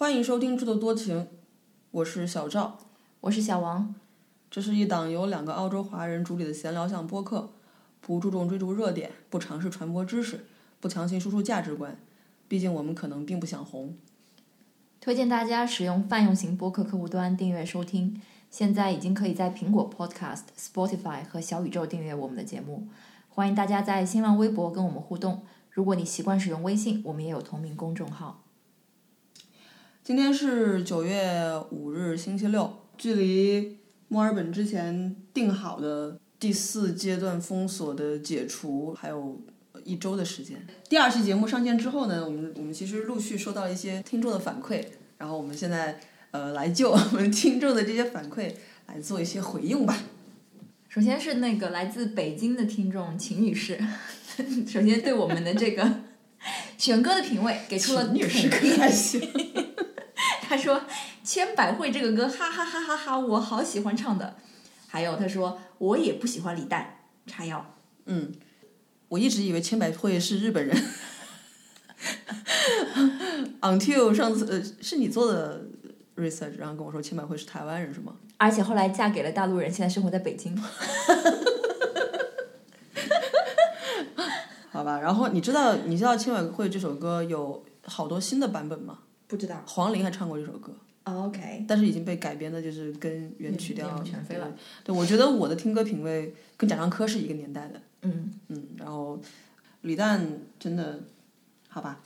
欢迎收听《制作多情》，我是小赵，我是小王。这是一档由两个澳洲华人主理的闲聊向播客，不注重追逐热点，不尝试传播知识，不强行输出价值观。毕竟我们可能并不想红。推荐大家使用泛用型播客客户端订阅收听。现在已经可以在苹果 Podcast、Spotify 和小宇宙订阅我们的节目。欢迎大家在新浪微博跟我们互动。如果你习惯使用微信，我们也有同名公众号。今天是九月五日，星期六，距离墨尔本之前定好的第四阶段封锁的解除还有一周的时间。第二期节目上线之后呢，我们我们其实陆续收到一些听众的反馈，然后我们现在呃来就我们听众的这些反馈来做一些回应吧。首先是那个来自北京的听众秦女士，首先对我们的这个 选歌的品味给出了女士可还行。他说《千百惠》这个歌，哈哈哈哈哈，我好喜欢唱的。还有他说我也不喜欢李诞，叉腰。嗯，我一直以为千百惠是日本人，until 上次呃是你做的 research，然后跟我说千百惠是台湾人是吗？而且后来嫁给了大陆人，现在生活在北京。好吧，然后你知道你知道千百惠这首歌有好多新的版本吗？不知道，黄龄还唱过这首歌。OK，但是已经被改编的，就是跟原曲调全非了。对，我觉得我的听歌品味跟贾樟柯是一个年代的。嗯嗯，然后李诞真的，好吧，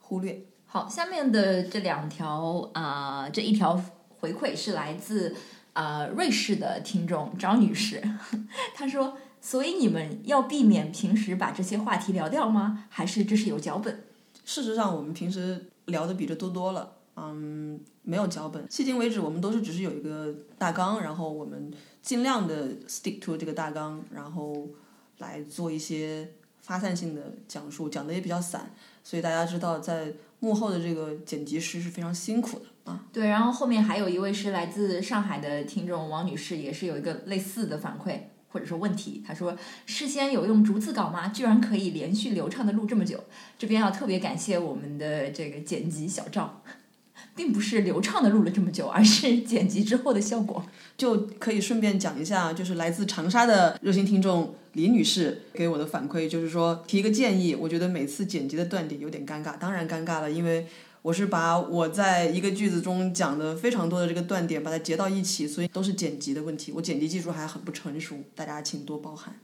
忽略。好，下面的这两条啊、呃这一条回馈是来自啊、呃瑞士的听众张女士，她说：“所以你们要避免平时把这些话题聊掉吗？还是这是有脚本？”事实上，我们平时聊的比这多多了。嗯，没有脚本。迄今为止，我们都是只是有一个大纲，然后我们尽量的 stick to 这个大纲，然后来做一些发散性的讲述，讲的也比较散，所以大家知道，在幕后的这个剪辑师是非常辛苦的啊。对，然后后面还有一位是来自上海的听众王女士，也是有一个类似的反馈或者说问题。他说：“事先有用逐字稿吗？居然可以连续流畅的录这么久。”这边要特别感谢我们的这个剪辑小赵。并不是流畅的录了这么久，而是剪辑之后的效果。就可以顺便讲一下，就是来自长沙的热心听众李女士给我的反馈，就是说提一个建议，我觉得每次剪辑的断点有点尴尬，当然尴尬了，因为我是把我在一个句子中讲的非常多的这个断点，把它截到一起，所以都是剪辑的问题，我剪辑技术还很不成熟，大家请多包涵。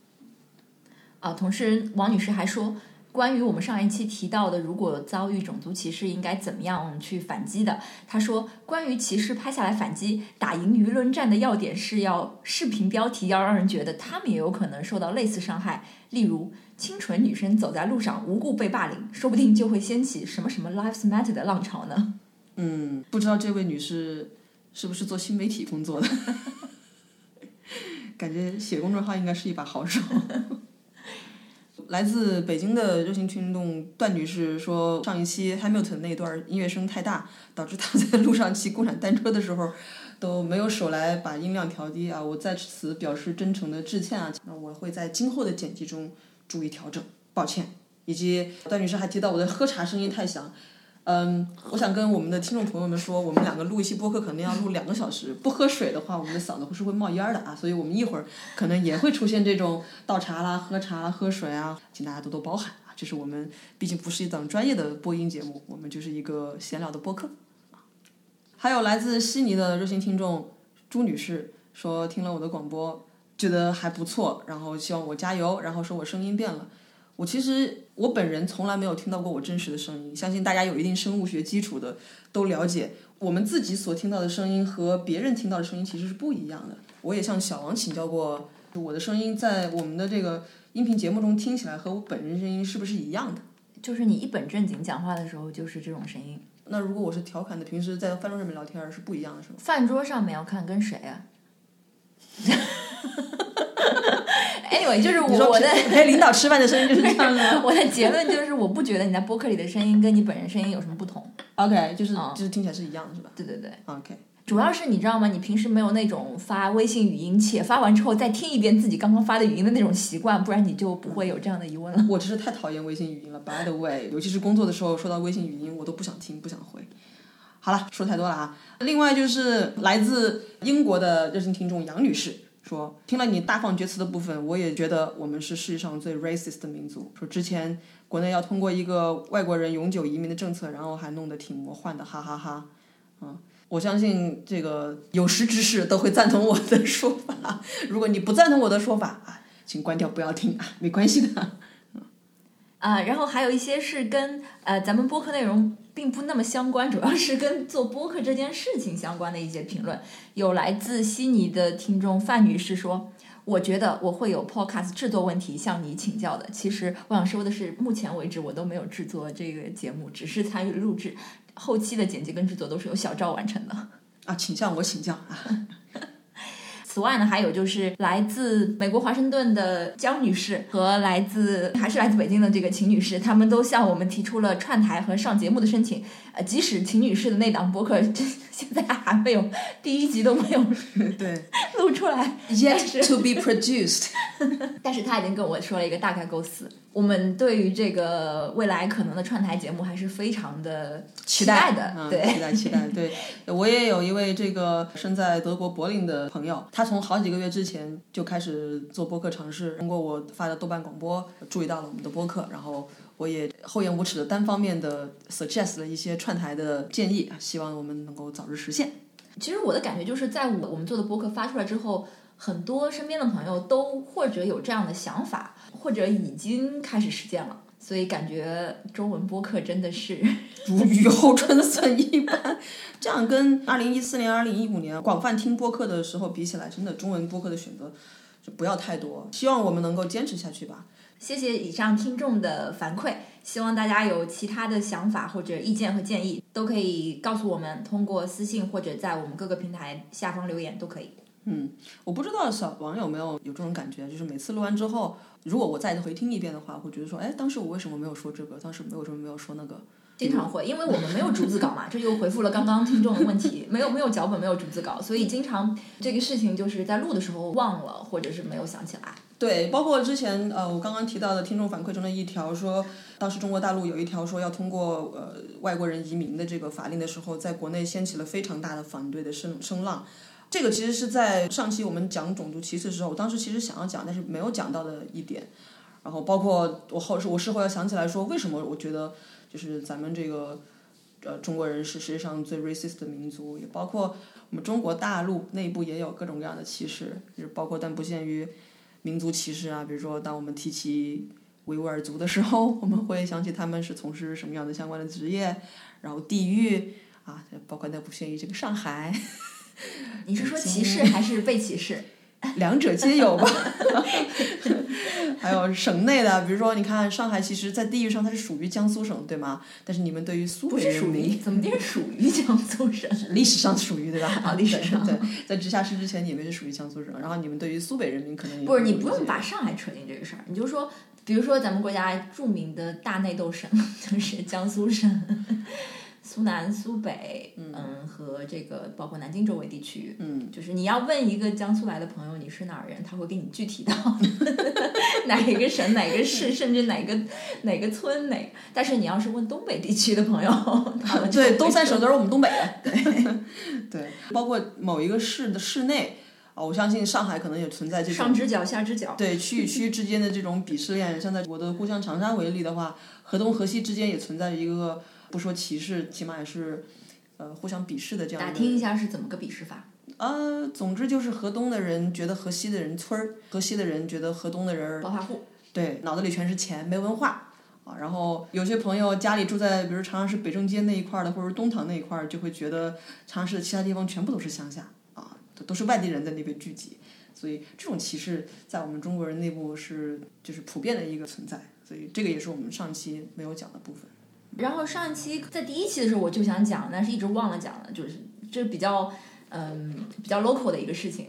啊，同时王女士还说。关于我们上一期提到的，如果遭遇种族歧视，应该怎么样去反击的？他说，关于歧视拍下来反击，打赢舆论战的要点是要视频标题要让人觉得他们也有可能受到类似伤害，例如清纯女生走在路上无故被霸凌，说不定就会掀起什么什么 Lives Matter 的浪潮呢？嗯，不知道这位女士是不是做新媒体工作的？感觉写公众号应该是一把好手。来自北京的热心群众段女士说，上一期 Hamilton 那段音乐声太大，导致她在路上骑共享单车的时候都没有手来把音量调低啊！我在此表示真诚的致歉啊！那我会在今后的剪辑中注意调整，抱歉。以及段女士还提到我的喝茶声音太响。嗯，我想跟我们的听众朋友们说，我们两个录一期播客可能要录两个小时，不喝水的话，我们的嗓子是会冒烟的啊，所以我们一会儿可能也会出现这种倒茶啦、喝茶啦、喝水啊，请大家多多包涵啊。这是我们毕竟不是一档专业的播音节目，我们就是一个闲聊的播客。还有来自悉尼的热心听众朱女士说，听了我的广播觉得还不错，然后希望我加油，然后说我声音变了。我其实我本人从来没有听到过我真实的声音，相信大家有一定生物学基础的都了解，我们自己所听到的声音和别人听到的声音其实是不一样的。我也向小王请教过，我的声音在我们的这个音频节目中听起来和我本人声音是不是一样的？就是你一本正经讲话的时候就是这种声音。那如果我是调侃的，平时在饭桌上面聊天是不一样的，是吗？饭桌上面要看跟谁啊 ？Anyway，就是我的陪领导吃饭的声音就是这样的。我的结论就是，我不觉得你在播客里的声音跟你本人声音有什么不同。OK，就是、就是听起来是一样的，是吧？对对对。OK，主要是你知道吗？你平时没有那种发微信语音，且发完之后再听一遍自己刚刚发的语音的那种习惯，不然你就不会有这样的疑问了。我真是太讨厌微信语音了。By the way，尤其是工作的时候收到微信语音，我都不想听，不想回。好了，说太多了啊。另外就是来自英国的热心听众杨女士说，听了你大放厥词的部分，我也觉得我们是世界上最 racist 的民族。说之前国内要通过一个外国人永久移民的政策，然后还弄得挺魔幻的，哈哈哈嗯，我相信这个有识之士都会赞同我的说法。如果你不赞同我的说法啊，请关掉不要听啊，没关系的。啊，然后还有一些是跟呃咱们播客内容并不那么相关，主要是跟做播客这件事情相关的一些评论。有来自悉尼的听众范女士说：“我觉得我会有 podcast 制作问题向你请教的。其实我想说的是，目前为止我都没有制作这个节目，只是参与录制，后期的剪辑跟制作都是由小赵完成的。啊，请向我请教啊。”此外呢，还有就是来自美国华盛顿的江女士和来自还是来自北京的这个秦女士，他们都向我们提出了串台和上节目的申请。呃，即使秦女士的那档播客 现在还没有第一集都没有 对录出来，yet to be produced，但是她已经跟我说了一个大概构思。我们对于这个未来可能的串台节目还是非常的期待的，嗯、对，期待期待。对我也有一位这个身在德国柏林的朋友，他从好几个月之前就开始做播客尝试，通过我发的豆瓣广播注意到了我们的播客，然后我也厚颜无耻的单方面的 suggest 了一些串台的建议，希望我们能够早日实现。其实我的感觉就是在我我们做的播客发出来之后，很多身边的朋友都或者有这样的想法。或者已经开始实践了，所以感觉中文播客真的是 如雨后春笋一般。这样跟二零一四年、二零一五年广泛听播客的时候比起来，真的中文播客的选择就不要太多。希望我们能够坚持下去吧。谢谢以上听众的反馈，希望大家有其他的想法或者意见和建议，都可以告诉我们，通过私信或者在我们各个平台下方留言都可以。嗯，我不知道小王有没有有这种感觉，就是每次录完之后，如果我再回听一遍的话，会觉得说，哎，当时我为什么没有说这个？当时没有什么没有说那个？经常会，因为我们没有逐字稿嘛，这就回复了刚刚听众的问题，没有没有脚本，没有逐字稿，所以经常这个事情就是在录的时候忘了，或者是没有想起来。对，包括之前呃，我刚刚提到的听众反馈中的一条，说当时中国大陆有一条说要通过呃外国人移民的这个法令的时候，在国内掀起了非常大的反对的声声浪。这个其实是在上期我们讲种族歧视的时候，我当时其实想要讲，但是没有讲到的一点。然后包括我后我事后要想起来说，为什么我觉得就是咱们这个呃中国人是世界上最 racist 的民族，也包括我们中国大陆内部也有各种各样的歧视，就是包括但不限于民族歧视啊。比如说，当我们提起维吾尔族的时候，我们会想起他们是从事什么样的相关的职业，然后地域啊，包括但不限于这个上海。你是说歧视还是被歧视？两者皆有吧。还有省内的，比如说，你看上海，其实，在地域上它是属于江苏省，对吗？但是你们对于苏北人民，怎么地是属于江苏省？历史上属于对吧？啊，历史上对，在直辖市之前，你们是属于江苏省，然后你们对于苏北人民可能不是，你不用把上海扯进这个事儿，你就说，比如说咱们国家著名的大内斗省就是江苏省。苏南、苏北，嗯，和这个包括南京周围地区，嗯，就是你要问一个江苏来的朋友你是哪儿人，他会给你具体到 哪一个省、哪个市，甚至哪个哪个村哪。但是你要是问东北地区的朋友，他们对东三省都是我们东北的，对对，包括某一个市的市内啊，我相信上海可能也存在这种上直角、下直角，对区与区之间的这种鄙视链。像在我的故乡长沙为例的话，河东河西之间也存在一个。不说歧视，起码也是，呃，互相鄙视的这样。打听一下是怎么个鄙视法？呃，总之就是河东的人觉得河西的人村儿，河西的人觉得河东的人暴发户。对，脑子里全是钱，没文化啊。然后有些朋友家里住在比如长沙市北正街那一块儿的，或者东塘那一块儿，就会觉得长沙市的其他地方全部都是乡下啊，都是外地人在那边聚集。所以这种歧视在我们中国人内部是就是普遍的一个存在。所以这个也是我们上期没有讲的部分。然后上一期在第一期的时候我就想讲，但是一直忘了讲了，就是这比较嗯比较 local 的一个事情。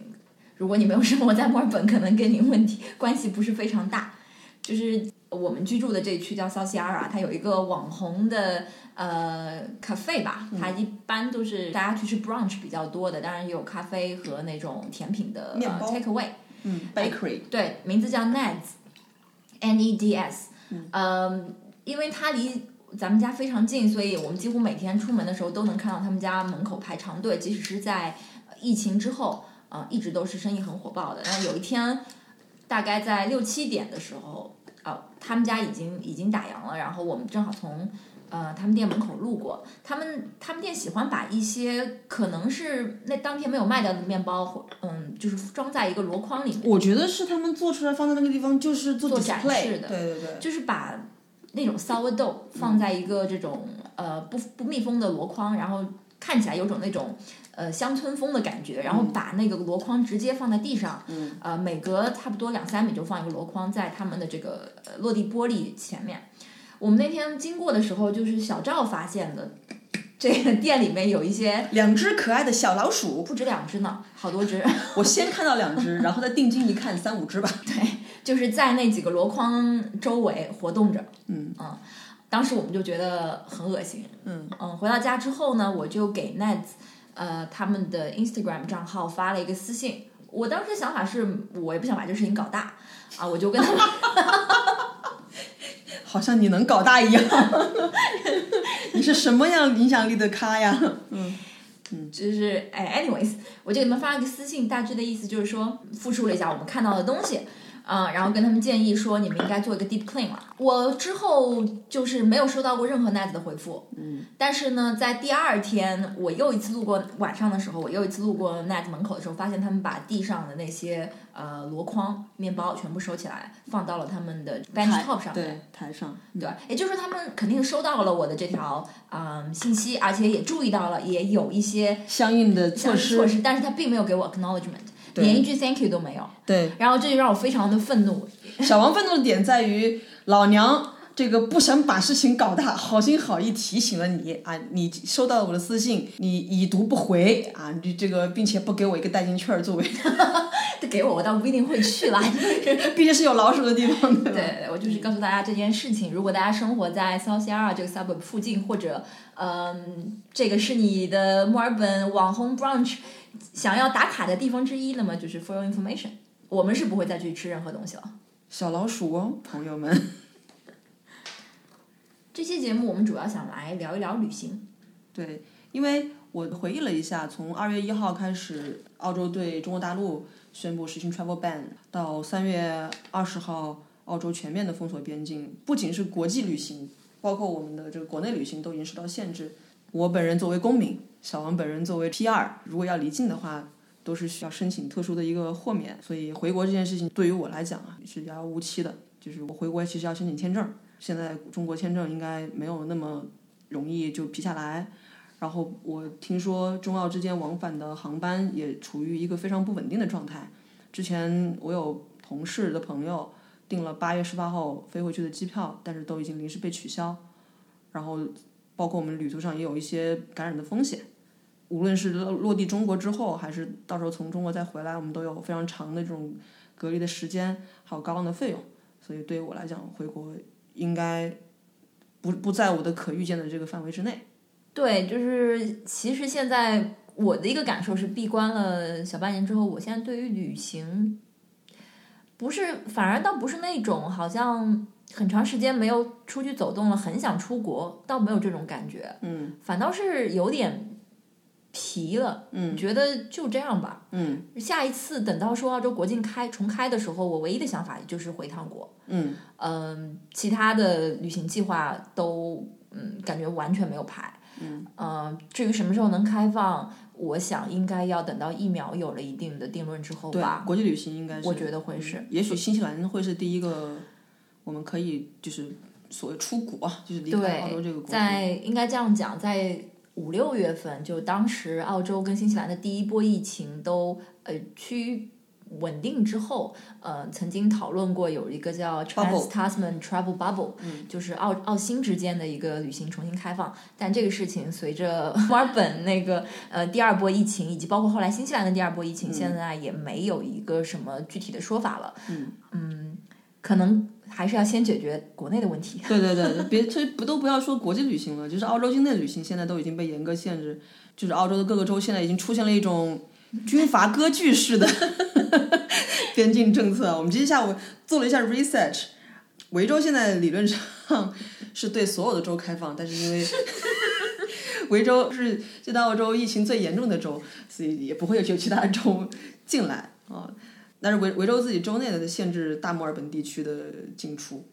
如果你没有生活在墨尔本，可能跟你问题关系不是非常大。就是我们居住的这区叫 South Yarra，它有一个网红的呃 cafe 吧，它一般都是大家去吃 brunch 比较多的，当然也有咖啡和那种甜品的 take away，嗯，bakery，对，名字叫 Neds，N E D S，嗯，因为它离咱们家非常近，所以我们几乎每天出门的时候都能看到他们家门口排长队，即使是在疫情之后，呃，一直都是生意很火爆的。然后有一天，大概在六七点的时候，呃，他们家已经已经打烊了，然后我们正好从呃他们店门口路过，他们他们店喜欢把一些可能是那当天没有卖掉的面包，或嗯，就是装在一个箩筐里面。我觉得是他们做出来放在那个地方就是做做展示的对对对，就是把那种 sourdough 放在一个这种、呃不不密封的箩筐，然后看起来有种那种呃乡村风的感觉，然后把那个箩筐直接放在地上，嗯呃每隔差不多两三米就放一个箩筐在他们的这个呃落地玻璃前面。我们那天经过的时候，就是小赵发现的，这个店里面有一些两只可爱的小老鼠，不止两只呢，好多只。我先看到两只，然后再定睛一看三五只吧。就是在那几个箩筐周围活动着。嗯嗯当时我们就觉得很恶心。嗯嗯回到家之后呢，我就给 Nets 呃他们的 Instagram 账号发了一个私信。我当时想法是我也不想把这事情搞大啊，我就跟他们 好像你能搞大一样。你是什么样影响力的咖呀？嗯嗯就是哎，anyways，我就给你们发了个私信，大致的意思就是说复述了一下我们看到的东西。啊、然后跟他们建议说，你们应该做一个 deep clean 了。我之后就是没有收到过任何 Neds 的回复，嗯，但是呢，在第二天，我又一次路过晚上的时候，我又一次路过 Net 门口的时候，发现他们把地上的那些呃箩筐面包全部收起来，放到了他们的 bench top 上面。对，台上。对，也就是说他们肯定收到了我的这条嗯、信息，而且也注意到了，也有一些相应的措施。措施，但是他并没有给我 acknowledgement，对连一句 thank you 都没有。对，然后这就让我非常的愤怒。小王愤怒的点在于老娘。这个不想把事情搞大，好心好意提醒了你啊！你收到了我的私信，你已读不回啊！你这个并且不给我一个代金券儿作为，他给我，我倒不一定会去啦。毕竟是有老鼠的地方，对吧？对，我就是告诉大家这件事情。如果大家生活在 South Yarra 这个 suburb 附近，或者嗯，这个是你的墨尔本网红 brunch 想要打卡的地方之一，那么就是 for your information，我们是不会再去吃任何东西了。小老鼠哦，朋友们。这期节目我们主要想来聊一聊旅行。对，因为我回忆了一下，从二月一号开始，澳洲对中国大陆宣布实行 travel ban，到三月二十号，澳洲全面的封锁边境，不仅是国际旅行，包括我们的这个国内旅行都已经受到限制。我本人作为公民，小王本人作为 PR，如果要离境的话，都是需要申请特殊的一个豁免，所以回国这件事情对于我来讲啊是遥遥无期的。就是我回国其实要申请签证，现在中国签证应该没有那么容易就批下来。然后我听说中澳之间往返的航班也处于一个非常不稳定的状态。之前我有同事的朋友订了八月十八号飞回去的机票，但是都已经临时被取消。然后包括我们旅途上也有一些感染的风险。无论是落落地中国之后，还是到时候从中国再回来，我们都有非常长的这种隔离的时间，还有高昂的费用。所以对于我来讲，回国应该不不在我的可预见的这个范围之内。对，就是其实现在我的一个感受是，闭关了小半年之后，我现在对于旅行，不是反而倒不是那种好像很长时间没有出去走动了，很想出国，倒没有这种感觉，嗯反倒是有点疲了，嗯觉得就这样吧。嗯下一次等到说澳洲国境开重开的时候，我唯一的想法就是回趟国。嗯嗯，其他的旅行计划都嗯感觉完全没有排。嗯，呃，至于什么时候能开放，我想应该要等到疫苗有了一定的定论之后对吧。，国际旅行应该是，我觉得会是嗯也许新西兰会是第一个，我们可以就是所谓出国，就是离开澳洲这个国。在应该这样讲，在五六月份，就当时澳洲跟新西兰的第一波疫情都呃趋于稳定之后，呃，曾经讨论过有一个叫 Trans Tasman Travel Bubble，、就是澳澳新之间的一个旅行重新开放。但这个事情随着 墨尔本那个呃第二波疫情，以及包括后来新西兰的第二波疫情，现在也没有一个什么具体的说法了。嗯可能还是要先解决国内的问题。对对对，别这不都不要说国际旅行了，就是澳洲境内旅行现在都已经被严格限制，就是澳洲的各个州现在已经出现了一种军阀割据式的 边境政策。我们今天下午做了一下 research，维州现在理论上是对所有的州开放，但是因为 维州是这大澳洲疫情最严重的州，所以也不会有其他州进来啊。但是维维州自己州内的限制大墨尔本地区的进出，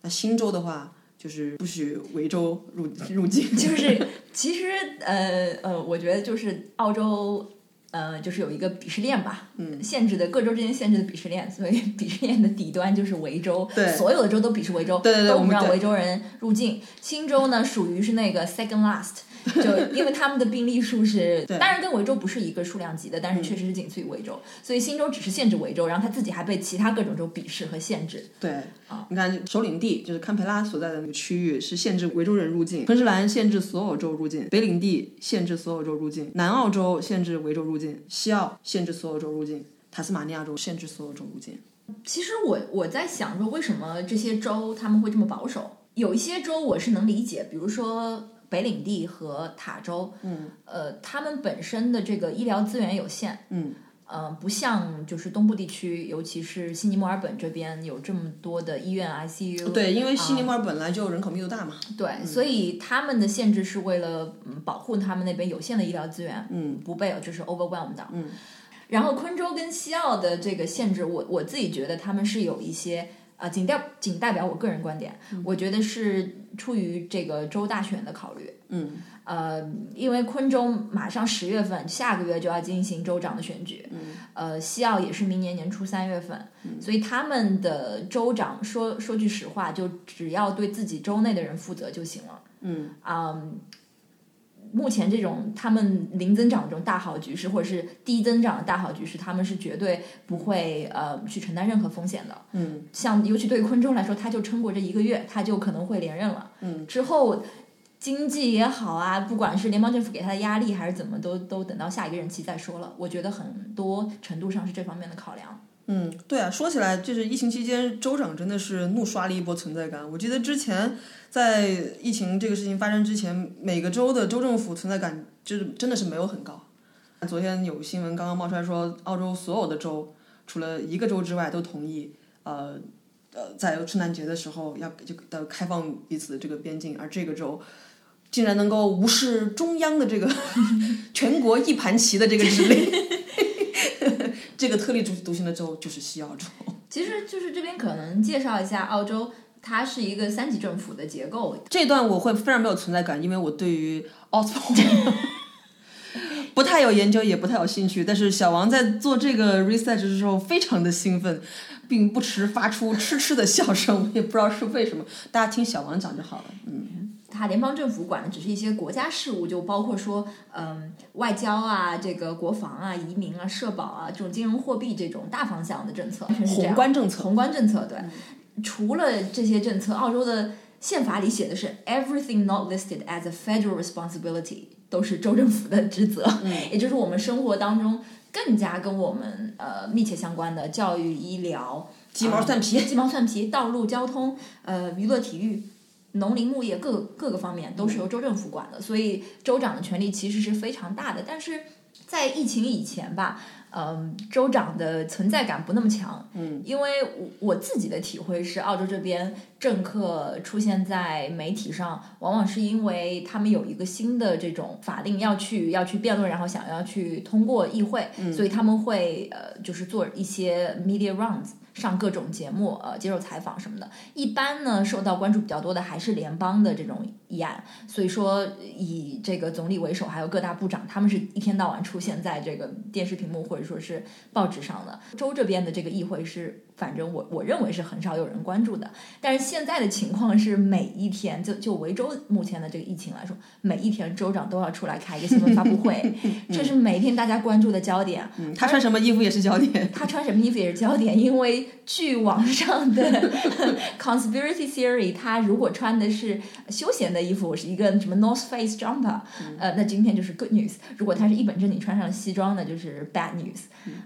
那新州的话就是不许维州入入境。就 是其实呃呃，我觉得就是澳洲呃就是有一个鄙视链吧，嗯，限制的各州之间限制的鄙视链，所以鄙视链的底端就是维州，对所有的州都鄙视维州，对对对都不让我们对维州人入境。新州呢属于是那个 second last。就因为他们的病例数是，当然跟维州不是一个数量级的，但是确实是仅次于维州，所以新州只是限制维州，然后他自己还被其他各种州鄙视和限制。对啊，你看首领地就是堪培拉所在的那个区域是限制维州人入境，昆士兰限制所有州入境，北领地限制所有州入境，南澳州限制维州入境，西澳限制所有州入境，塔斯马尼亚州限制所有州入境。其实我我在想说，为什么这些州他们会这么保守？有一些州我是能理解，比如说北领地和塔州，嗯，呃，他们本身的这个医疗资源有限，嗯，呃，不像就是东部地区，尤其是悉尼、墨尔本这边有这么多的医院 ICU，对，因为悉尼、墨尔本来就人口密度大嘛。对，所以他们的限制是为了嗯保护他们那边有限的医疗资源，嗯，不被就是 overwhelmed 到。嗯，然后昆州跟西澳的这个限制，我我自己觉得他们是有一些啊，仅代仅代表我个人观点，我觉得是出于这个州大选的考虑。嗯，呃，因为昆州马上十月份，下个月就要进行州长的选举，嗯，呃，西澳也是明年年初三月份，所以他们的州长说说句实话，就只要对自己州内的人负责就行了。嗯啊、目前这种他们零增长的这种大好局势，或者是低增长的大好局势，他们是绝对不会呃去承担任何风险的。嗯像尤其对于昆州来说，他就撑过这一个月，他就可能会连任了。嗯，之后经济也好啊，不管是联邦政府给他的压力还是怎么，都都等到下一个任期再说了。我觉得很多程度上是这方面的考量。嗯，对啊，说起来，就是疫情期间，州长真的是怒刷了一波存在感。我记得之前在疫情这个事情发生之前，每个州的州政府存在感就是真的是没有很高。昨天有新闻刚刚冒出来说，澳洲所有的州除了一个州之外都同意，呃呃，在圣诞节的时候要就的开放彼此的这个边境，而这个州竟然能够无视中央的这个 全国一盘棋的这个指令。这个特立独独行的州就是西澳洲。其实就是这边可能介绍一下澳洲。它是一个三级政府的结构，这段我会非常没有存在感，因为我对于 Oxford 不太有研究，也不太有兴趣。但是小王在做这个 research 的时候非常的兴奋，并不时发出嗤嗤的笑声，我也不知道是为什么。大家听小王讲就好了。嗯，它联邦政府管的只是一些国家事务，就包括说，嗯，外交啊，这个国防啊、移民啊、社保啊这种金融货币这种大方向的政策，全是这样宏观政策。宏观政策对。除了这些政策，澳洲的宪法里写的是 everything not listed as a federal responsibility 都是州政府的职责，嗯也就是我们生活当中更加跟我们呃密切相关的教育、医疗、鸡毛蒜皮啊鸡毛蒜皮、道路交通、呃娱乐体育。农林牧业各各个方面都是由州政府管的，所以州长的权力其实是非常大的。但是在疫情以前吧，嗯，州长的存在感不那么强，嗯，因为我我自己的体会是，澳洲这边政客出现在媒体上，往往是因为他们有一个新的这种法令要去要去辩论，然后想要去通过议会，所以他们会呃，就是做一些 media rounds。上各种节目，呃，接受采访什么的。一般呢，受到关注比较多的还是联邦的这种议案。所以说，以这个总理为首，还有各大部长，他们是一天到晚出现在这个电视屏幕或者说是报纸上的。州这边的这个议会是，反正我我认为是很少有人关注的。但是现在的情况是，每一天就就维州目前的这个疫情来说，每一天州长都要出来开一个新闻发布会，这是每天大家关注的焦点。嗯，他穿什么衣服也是焦点。他穿什么衣服也是焦点，因为据网上的 conspiracy theory，他如果穿的是休闲的衣服，是一个什么 North Face jumper，、呃，那今天就是 good news。如果他是一本正经穿上西装的，就是 bad news。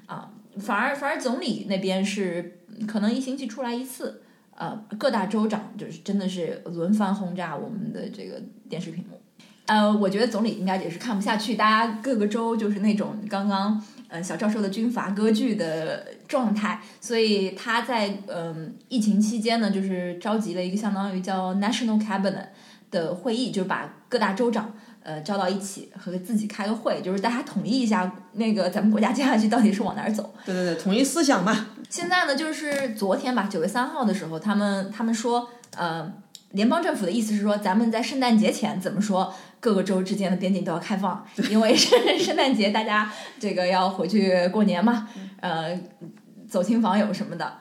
啊，反而反而总理那边是可能一星期出来一次，呃，各大州长就是真的是轮番轰炸我们的这个电视屏幕。呃，我觉得总理应该也是看不下去，大家各个州就是那种刚刚嗯小赵说的军阀割据的状态，所以他在嗯疫情期间呢，就是召集了一个相当于叫 National Cabinet 的会议，就是把各大州长呃招到一起和自己开个会，就是大家统一一下那个咱们国家接下去到底是往哪儿走。对对对，统一思想嘛。现在呢，就是昨天吧，九月三号的时候，他们他们说，呃，联邦政府的意思是说，咱们在圣诞节前怎么说，各个州之间的边境都要开放，因为 圣圣诞节，大家这个要回去过年嘛，呃，走亲访友什么的，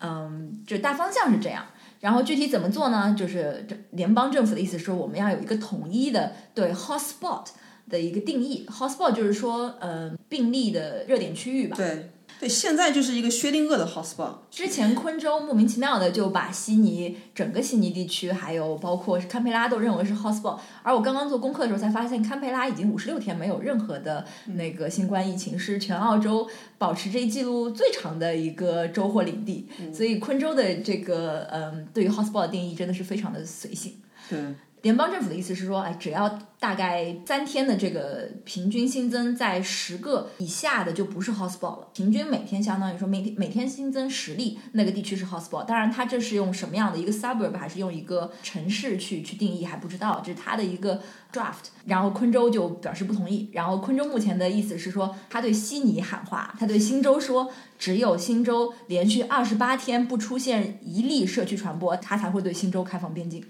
嗯，就大方向是这样。然后具体怎么做呢？就是这联邦政府的意思是说，我们要有一个统一的对 hotspot 的一个定义。hotspot 就是说，呃，病例的热点区域吧。对对，现在就是一个薛定谔的 hotspot。之前昆州莫名其妙的就把悉尼整个悉尼地区，还有包括堪培拉都认为是 hotspot，而我刚刚做功课的时候才发现，堪培拉已经五十六天没有任何的那个新冠疫情，是全澳洲保持这一记录最长的一个州或领地。所以昆州的这个嗯，对于 hotspot 的定义真的是非常的随性。对，联邦政府的意思是说，哎，只要大概三天的这个平均新增在十个以下的就不是 hotspot 了。平均每天相当于说每天每天新增十例，那个地区是 hotspot。当然，它这是用什么样的一个 suburb 还是用一个城市去去定义还不知道，这是它的一个 draft。然后昆州就表示不同意。然后昆州目前的意思是说，他对悉尼喊话，他对新州说，只有新州连续二十八天不出现一例社区传播，他才会对新州开放边境。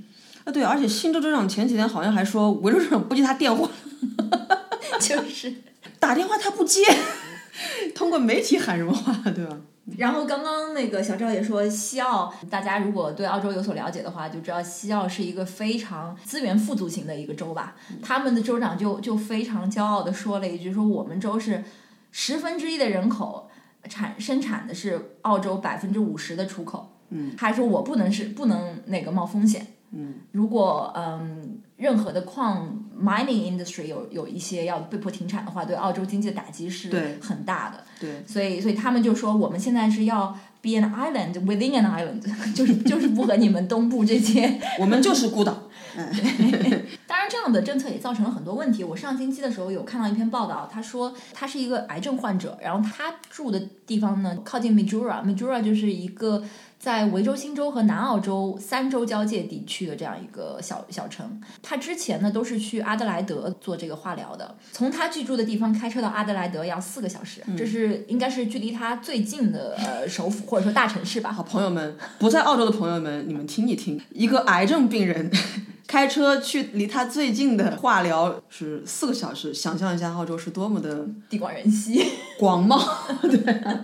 啊对，而且新州州长前几天好像还说，维州州长不接他电话，就是。打电话他不接，通过媒体喊什么话，对吧？然后刚刚那个小赵也说，西澳大家如果对澳洲有所了解的话，就知道西澳是一个非常资源富足型的一个州吧。他们的州长就就非常骄傲的说了一句，说我们州是十分之一的人口产生产的是澳洲百分之五十的出口。嗯，他还说我不能是不能那个冒风险。嗯，如果嗯任何的矿 mining industry 有有一些要被迫停产的话，对澳洲经济的打击是很大的。对，所以，所以他们就说，我们现在是要 be an island within an island，就是就是不和你们东部这些。我们就是孤岛。嗯 当然，这样的政策也造成了很多问题。我上星期的时候有看到一篇报道，他说他是一个癌症患者，然后他住的地方呢靠近 Majura，Majura 就是一个在维州新州和南澳洲三州交界地区的这样一个小小城。他之前呢都是去阿德莱德做这个化疗的，从他居住的地方开车到阿德莱德要四个小时，这是应该是距离他最近的呃首府或者说大城市吧。好，朋友们，不在澳洲的朋友们，你们听一听，一个癌症病人开车去离他最近的化疗是四个小时，想象一下澳洲是多么的地广人稀。广袤。对，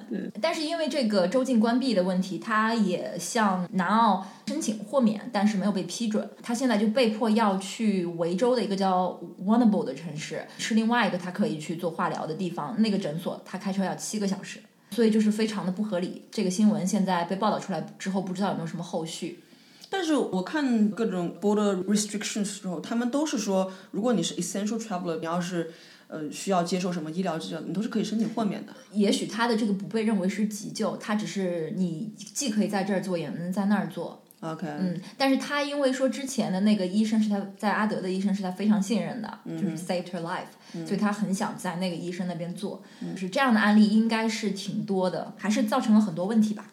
对但是因为这个州境关闭的问题，他也向南澳申请豁免，但是没有被批准。他现在就被迫要去维州的一个叫 Warrnambool 的城市，是另外一个他可以去做化疗的地方。那个诊所他开车要七个小时，所以就是非常的不合理。这个新闻现在被报道出来之后，不知道有没有什么后续。但是我看各种 border restrictions 之后，他们都是说，如果你是 essential traveler，你要是呃需要接受什么医疗治疗，你都是可以申请豁免的。也许他的这个不被认为是急救，他只是你既可以在这儿做，也能在那儿做。OK，嗯，但是他因为说之前的那个医生是他在阿德的医生是他非常信任的，就是 saved her life，、所以他很想在那个医生那边做。就是这样的案例应该是挺多的，还是造成了很多问题吧。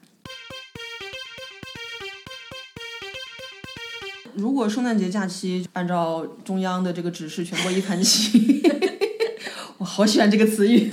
如果圣诞节假期按照中央的这个指示全国一盘棋，我好喜欢这个词语。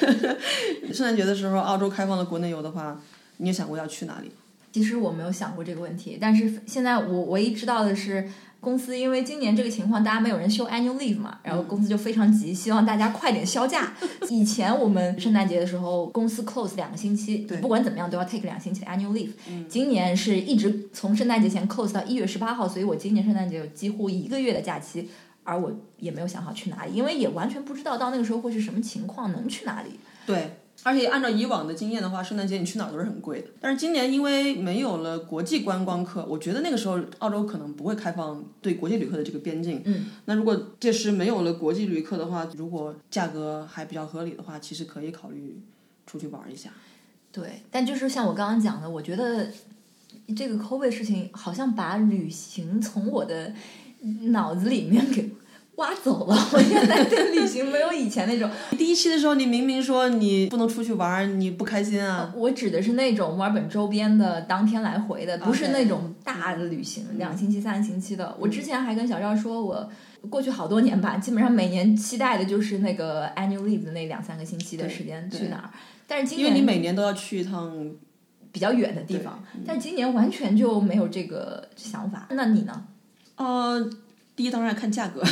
圣诞节的时候，澳洲开放了国内游的话，你有想过要去哪里？其实我没有想过这个问题，但是现在我唯一知道的是，公司因为今年这个情况，大家没有人休 annual leave 嘛，然后公司就非常急，希望大家快点销假。以前我们圣诞节的时候，公司 close 两个星期，对不管怎么样都要 take 两星期的 annual leave。今年是一直从圣诞节前 close 到一月十八号，所以我今年圣诞节有几乎一个月的假期，而我也没有想好去哪里，因为也完全不知道到那个时候会是什么情况，能去哪里。对，而且按照以往的经验的话，圣诞节你去哪儿都是很贵的。但是今年因为没有了国际观光客，我觉得那个时候澳洲可能不会开放对国际旅客的这个边境。嗯，那如果届时没有了国际旅客的话，如果价格还比较合理的话，其实可以考虑出去玩一下。对，但就是像我刚刚讲的，我觉得这个 COVID 事情好像把旅行从我的脑子里面给挖走了。我现在对旅行没有以前那种。第一期的时候，你明明说你不能出去玩，你不开心啊。我指的是那种墨尔本周边的当天来回的，不是那种大的旅行，两星期、三星期的。我之前还跟小赵说，我过去好多年吧，基本上每年期待的就是那个 annual leave 的那两三个星期的时间去哪儿。但是今年因为你每年都要去一趟，比较远的地方，嗯但今年完全就没有这个想法。那你呢？呃，第一当然看价格。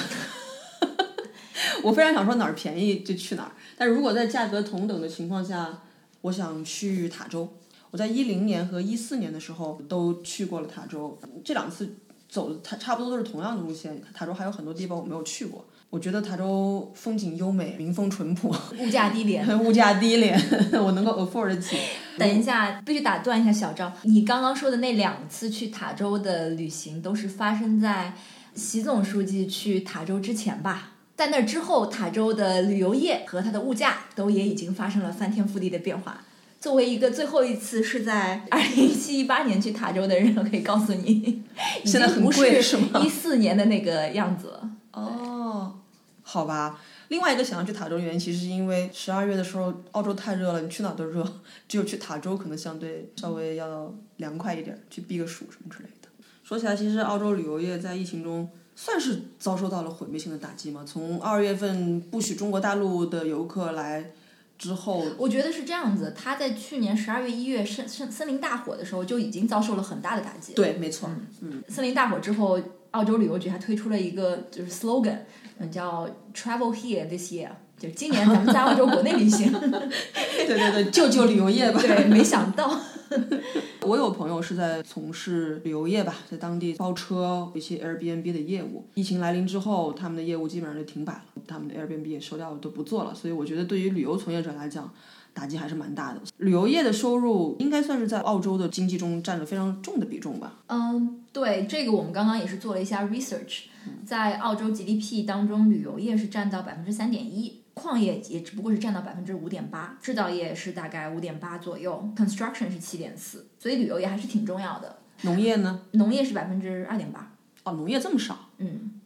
我非常想说哪儿便宜就去哪儿，但如果在价格同等的情况下，我想去塔州。我在一零年和一四年的时候都去过了塔州，这两次走的它差不多都是同样的路线。塔州还有很多地方我没有去过，我觉得塔州风景优美，民风淳朴，物价低廉。物价低廉，我能够 afford 得起。等一下，必须打断一下小赵，你刚刚说的那两次去塔州的旅行，都是发生在习总书记去塔州之前吧？在那之后，塔州的旅游业和它的物价都也已经发生了翻天覆地的变化。作为一个最后一次是在 二零一七一八年去塔州的人，我可以告诉你，已现在很贵是吗一四年的那个样子了。哦，好吧。另外一个想要去塔州的原因，其实是因为十二月的时候澳洲太热了，你去哪儿都热，只有去塔州可能相对稍微要凉快一点，去避个暑什么之类的。说起来，其实澳洲旅游业在疫情中算是遭受到了毁灭性的打击吗。从二月份不许中国大陆的游客来之后，我觉得是这样子，他在去年十二月、一月森森森林大火的时候就已经遭受了很大的打击。对，没错，嗯森林大火之后，澳洲旅游局还推出了一个就是 slogan，嗯，叫 Travel here this year，就今年咱们在澳洲国内旅行。对 对对，救救旅游业吧。对，没想到，我有朋友是在从事旅游业吧，在当地包车一些 Airbnb 的业务。疫情来临之后，他们的业务基本上就停摆了，他们的 Airbnb 也收掉了都不做了。所以我觉得对于旅游从业者来讲，打击还是蛮大的。旅游业的收入应该算是在澳洲的经济中占了非常重的比重吧。嗯，对，这个我们刚刚也是做了一下 research，在澳洲 GDP 当中，旅游业是占到百分之三点一。矿业也只不过是占到百分之五点八，制造业是大概五点八左右，construction 是七点四，所以旅游业还是挺重要的。农业呢？农业是百分之二点八，哦，农业这么少。嗯，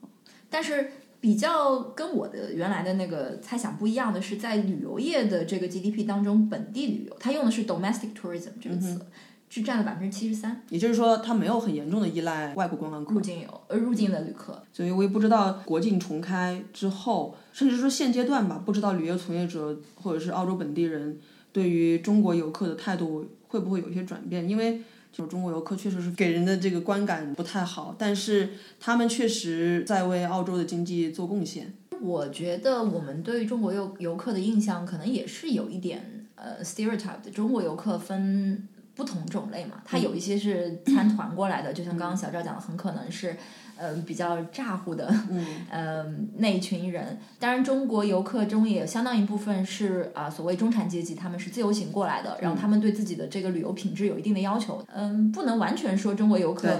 但是比较跟我的原来的那个猜想不一样的是，在旅游业的这个 GDP 当中，本地旅游它用的是 domestic tourism 这个词，是占了百分之七十三，也就是说，它没有很严重的依赖外国观光客入。境游呃入境的旅客。所以我也不知道国境重开之后，甚至说现阶段吧，不知道旅游从业者或者是澳洲本地人对于中国游客的态度会不会有一些转变，因为。就是中国游客确实是给人的这个观感不太好，但是他们确实在为澳洲的经济做贡献。我觉得我们对于中国游游客的印象可能也是有一点呃 stereotype 的。中国游客分不同种类嘛，它有一些是参团过来的，就像刚刚小赵讲的，很可能是呃比较咋呼的，嗯 呃那一群人。当然，中国游客中也有相当一部分是啊、所谓中产阶级，他们是自由行过来的，然后他们对自己的这个旅游品质有一定的要求。嗯，不能完全说中国游客对。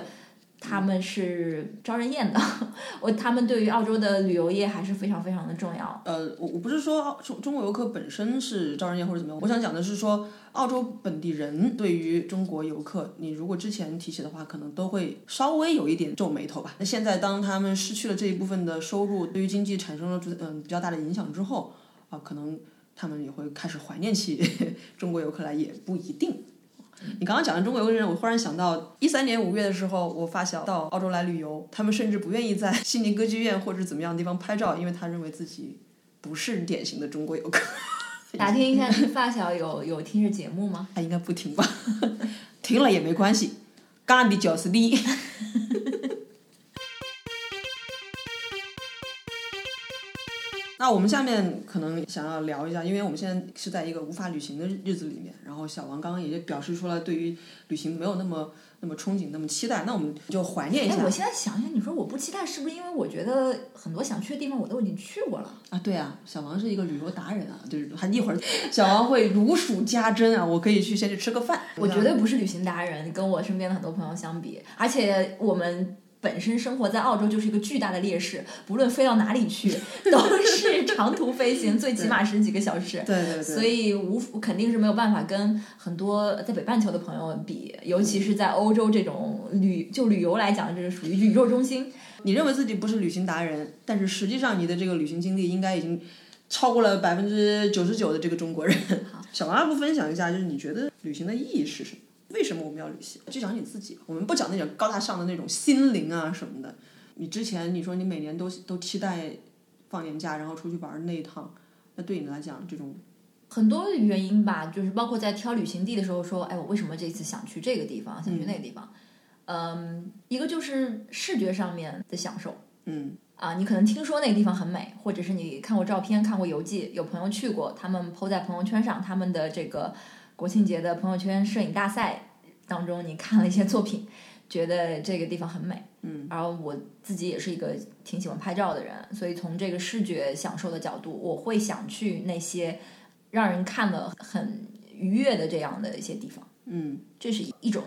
他们是招人厌的，我他们对于澳洲的旅游业还是非常非常的重要。呃，我我不是说澳中中国游客本身是招人厌或者怎么样，我想讲的是说，澳洲本地人对于中国游客，你如果之前提起的话，可能都会稍微有一点皱眉头吧。那现在当他们失去了这一部分的收入，对于经济产生了嗯比较大的影响之后，啊、可能他们也会开始怀念起 中国游客来，也不一定。你刚刚讲的中国游客人，我忽然想到，一三年五月的时候，我发小到澳洲来旅游，他们甚至不愿意在悉尼歌剧院或者怎么样的地方拍照，因为他认为自己不是典型的中国游客。打听一下，你发小有有听着节目吗？他应该不听吧？听了也没关系，干的就是你。那我们下面可能想要聊一下，因为我们现在是在一个无法旅行的日子里面，然后小王刚刚也表示出了对于旅行没有那么那么憧憬、那么期待，那我们就怀念一哎，下我现在想想，你说我不期待，是不是因为我觉得很多想去的地方我都已经去过了？啊。对啊，小王是一个旅游达人啊，就是他一会儿小王会如数家珍啊，我可以去先去吃个饭。我绝对不是旅行达人，跟我身边的很多朋友相比，而且我们。本身生活在澳洲就是一个巨大的劣势，不论飞到哪里去，都是长途飞行，最起码十几个小时。对对对，所以无肯定是没有办法跟很多在北半球的朋友比，尤其是在欧洲这种旅就旅游来讲，这是属于宇宙中心。你认为自己不是旅行达人，但是实际上你的这个旅行经历应该已经超过了百分之九十九的这个中国人。小王，要不分享一下，就是你觉得旅行的意义是什么？为什么我们要旅行？就讲你自己，我们不讲那种高大上的那种心灵啊什么的。你之前你说你每年都都期待放年假，然后出去玩那一趟，那对你来讲，这种很多原因吧，就是包括在挑旅行地的时候说，哎，我为什么这次想去这个地方，想去那个地方？嗯，一个就是视觉上面的享受，嗯，啊，你可能听说那个地方很美，或者是你看过照片、看过游记，有朋友去过，他们 PO 在朋友圈上，他们的这个国庆节的朋友圈摄影大赛当中，你看了一些作品，觉得这个地方很美，嗯，然后我自己也是一个挺喜欢拍照的人，所以从这个视觉享受的角度，我会想去那些让人看了很愉悦的这样的一些地方，嗯，这是一种。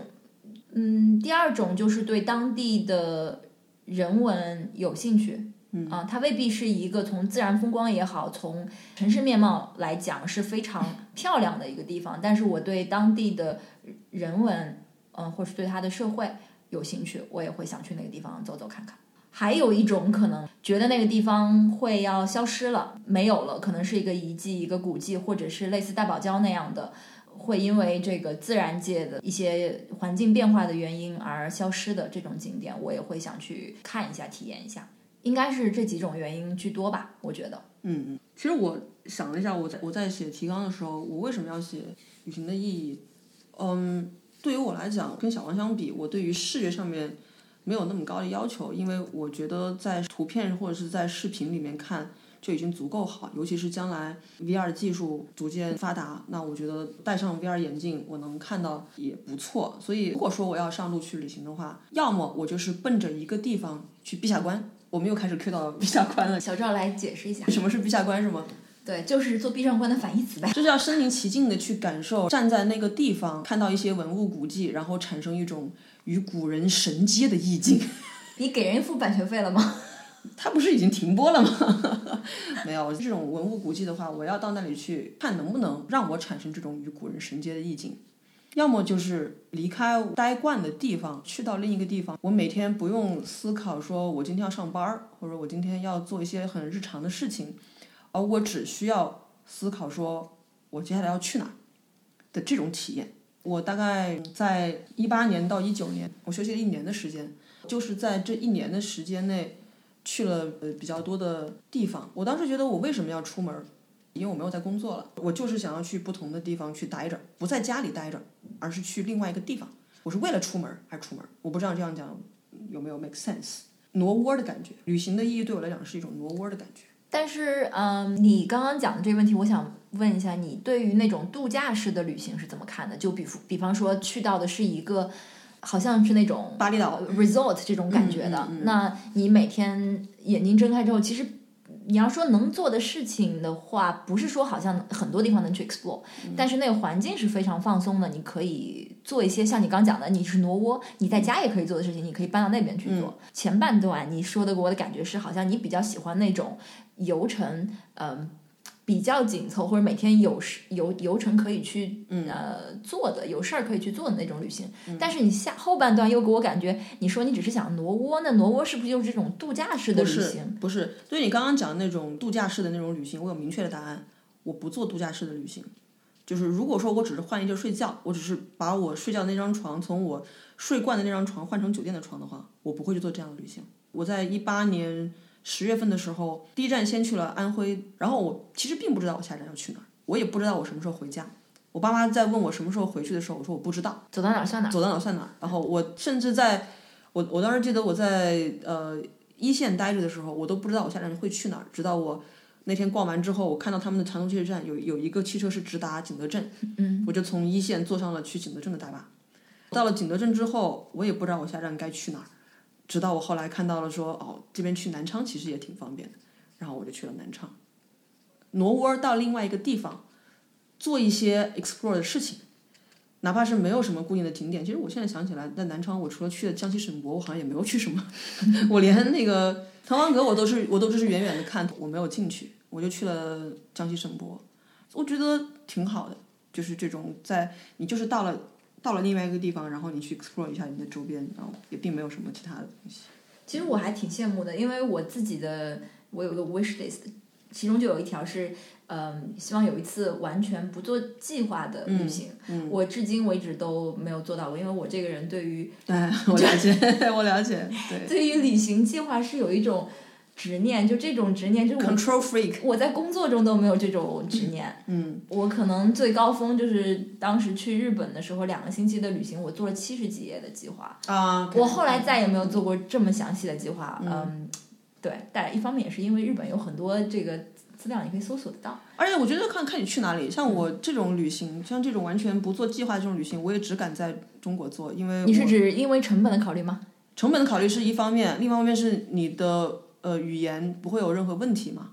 嗯，第二种就是对当地的人文有兴趣，嗯啊，它未必是一个从自然风光也好，从城市面貌来讲是非常 漂亮的一个地方，但是我对当地的人文，嗯、或是对它的社会有兴趣，我也会想去那个地方走走看看。还有一种可能，觉得那个地方会要消失了，没有了，可能是一个遗迹、一个古迹，或者是类似大堡礁那样的。会因为这个自然界的一些环境变化的原因而消失的这种景点，我也会想去看一下、体验一下。应该是这几种原因居多吧，我觉得。嗯，其实我想了一下，我在我在写提纲的时候，我为什么要写旅行的意义？嗯，对于我来讲，跟小王相比，我对于视觉上面没有那么高的要求，因为我觉得在图片或者是在视频里面看就已经足够好，尤其是将来 VR 技术逐渐发达，那我觉得戴上 VR 眼镜我能看到也不错。所以如果说我要上路去旅行的话，要么我就是奔着一个地方去陛下关。我们又开始 Q 到陛下关了，小赵来解释一下，什么是陛下关是吗？对，就是做壁上关的反义词呗。就是要身临其境的去感受，站在那个地方看到一些文物古迹，然后产生一种与古人神接的意境。你给人付版权费了吗？他不是已经停播了吗？没有，这种文物古迹的话，我要到那里去看，能不能让我产生这种与古人神接的意境。要么就是离开待惯的地方，去到另一个地方。我每天不用思考说我今天要上班儿，或者我今天要做一些很日常的事情，而我只需要思考说我接下来要去哪的这种体验。我大概在一八年到一九年，我休息了一年的时间，就是在这一年的时间内去了呃比较多的地方。我当时觉得我为什么要出门？因为我没有在工作了，我就是想要去不同的地方去待着，不在家里待着，而是去另外一个地方。我是为了出门而出门，我不知道这样讲有没有 make sense。挪窝的感觉，旅行的意义对我来讲是一种挪窝的感觉。但是，嗯，你刚刚讲的这个问题，我想问一下，你对于那种度假式的旅行是怎么看的？就比比方说，去到的是一个好像是那种巴厘岛 resort 这种感觉的，那你每天眼睛睁开之后，其实。你要说能做的事情的话，不是说好像很多地方能去 explore，、但是那个环境是非常放松的，你可以做一些像你刚讲的，你是挪窝，你在家也可以做的事情，你可以搬到那边去做。前半段你说的给我的感觉是，好像你比较喜欢那种游程，嗯、比较紧凑，或者每天有事有游程可以去呃做的，有事儿可以去做的那种旅行。但是你下后半段又给我感觉，你说你只是想挪窝，那挪窝是不是就是这种度假式的旅行？不是，对你刚刚讲的那种度假式的那种旅行，我有明确的答案，我不做度假式的旅行。就是如果说我只是换一地儿睡觉，我只是把我睡觉那张床从我睡惯的那张床换成酒店的床的话，我不会去做这样的旅行。我在一八年十月份的时候，第一站先去了安徽，然后我其实并不知道我下一站要去哪儿，我也不知道我什么时候回家。我爸妈在问我什么时候回去的时候，我说我不知道。走到哪儿算哪儿。走到哪儿算哪儿。然后我甚至在，我我当时记得我在呃一线待着的时候，我都不知道我下站会去哪儿，直到我那天逛完之后，我看到他们的长途汽车站有有一个汽车是直达景德镇，嗯，我就从一线坐上了去景德镇的大巴。到了景德镇之后，我也不知道我下站该去哪儿，直到我后来看到了说，哦，这边去南昌其实也挺方便的，然后我就去了南昌，挪窝到另外一个地方，做一些 explore 的事情。哪怕是没有什么固定的景点，其实我现在想起来，在南昌，我除了去了江西省博，我好像也没有去什么。我连那个滕王阁，我都是我都只是远远的看，我没有进去，我就去了江西省博。我觉得挺好的，就是这种在你就是到了到了另外一个地方，然后你去 explore 一下你的周边，然后也并没有什么其他的东西。其实我还挺羡慕的，因为我自己的我有个 wish list，其中就有一条是，嗯，希望有一次完全不做计划的旅行。嗯我至今为止都没有做到过，因为我这个人对于对，我了解，我了解，对 对于旅行计划是有一种执念，就这种执念，就是我，control freak，我在工作中都没有这种执念。嗯我可能最高峰就是当时去日本的时候，两个星期的旅行，我做了七十几页的计划。啊，我后来再也没有做过这么详细的计划。嗯，对，但一方面也是因为日本有很多这个资料你可以搜索得到。而且我觉得看看你去哪里，像我这种旅行，像这种完全不做计划这种旅行，我也只敢在中国做，因为你是指因为成本的考虑吗？成本的考虑是一方面，另一方面是你的呃语言不会有任何问题嘛。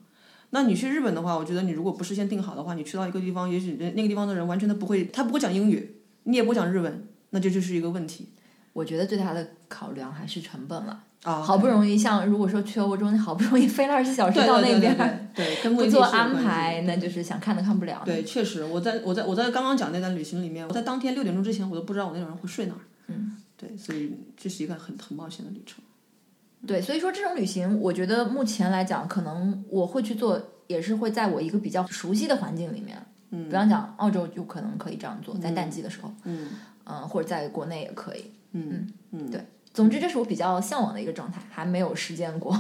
那你去日本的话，我觉得你如果不事先定好的话，你去到一个地方，也许人那个地方的人完全都不会，他不会讲英语，你也不会讲日文，那这就是一个问题我觉得最大的考量还是成本了。啊。好不容易像如果说去欧洲，你好不容易飞了二十四小时对到对对对那边，对，对跟目的地不做安排，那就是想看都看不了。对，确实，我在我在我在刚刚讲那段旅行里面，我在当天六点钟之前，我都不知道我那种人会睡哪儿。嗯，对，所以这是一个很很冒险的旅程。对，所以说这种旅行，我觉得目前来讲，可能我会去做，也是会在我一个比较熟悉的环境里面。嗯，比方讲澳洲就可能可以这样做，在淡季的时候，嗯嗯、或者在国内也可以。嗯嗯，对，总之这是我比较向往的一个状态，还没有实践过。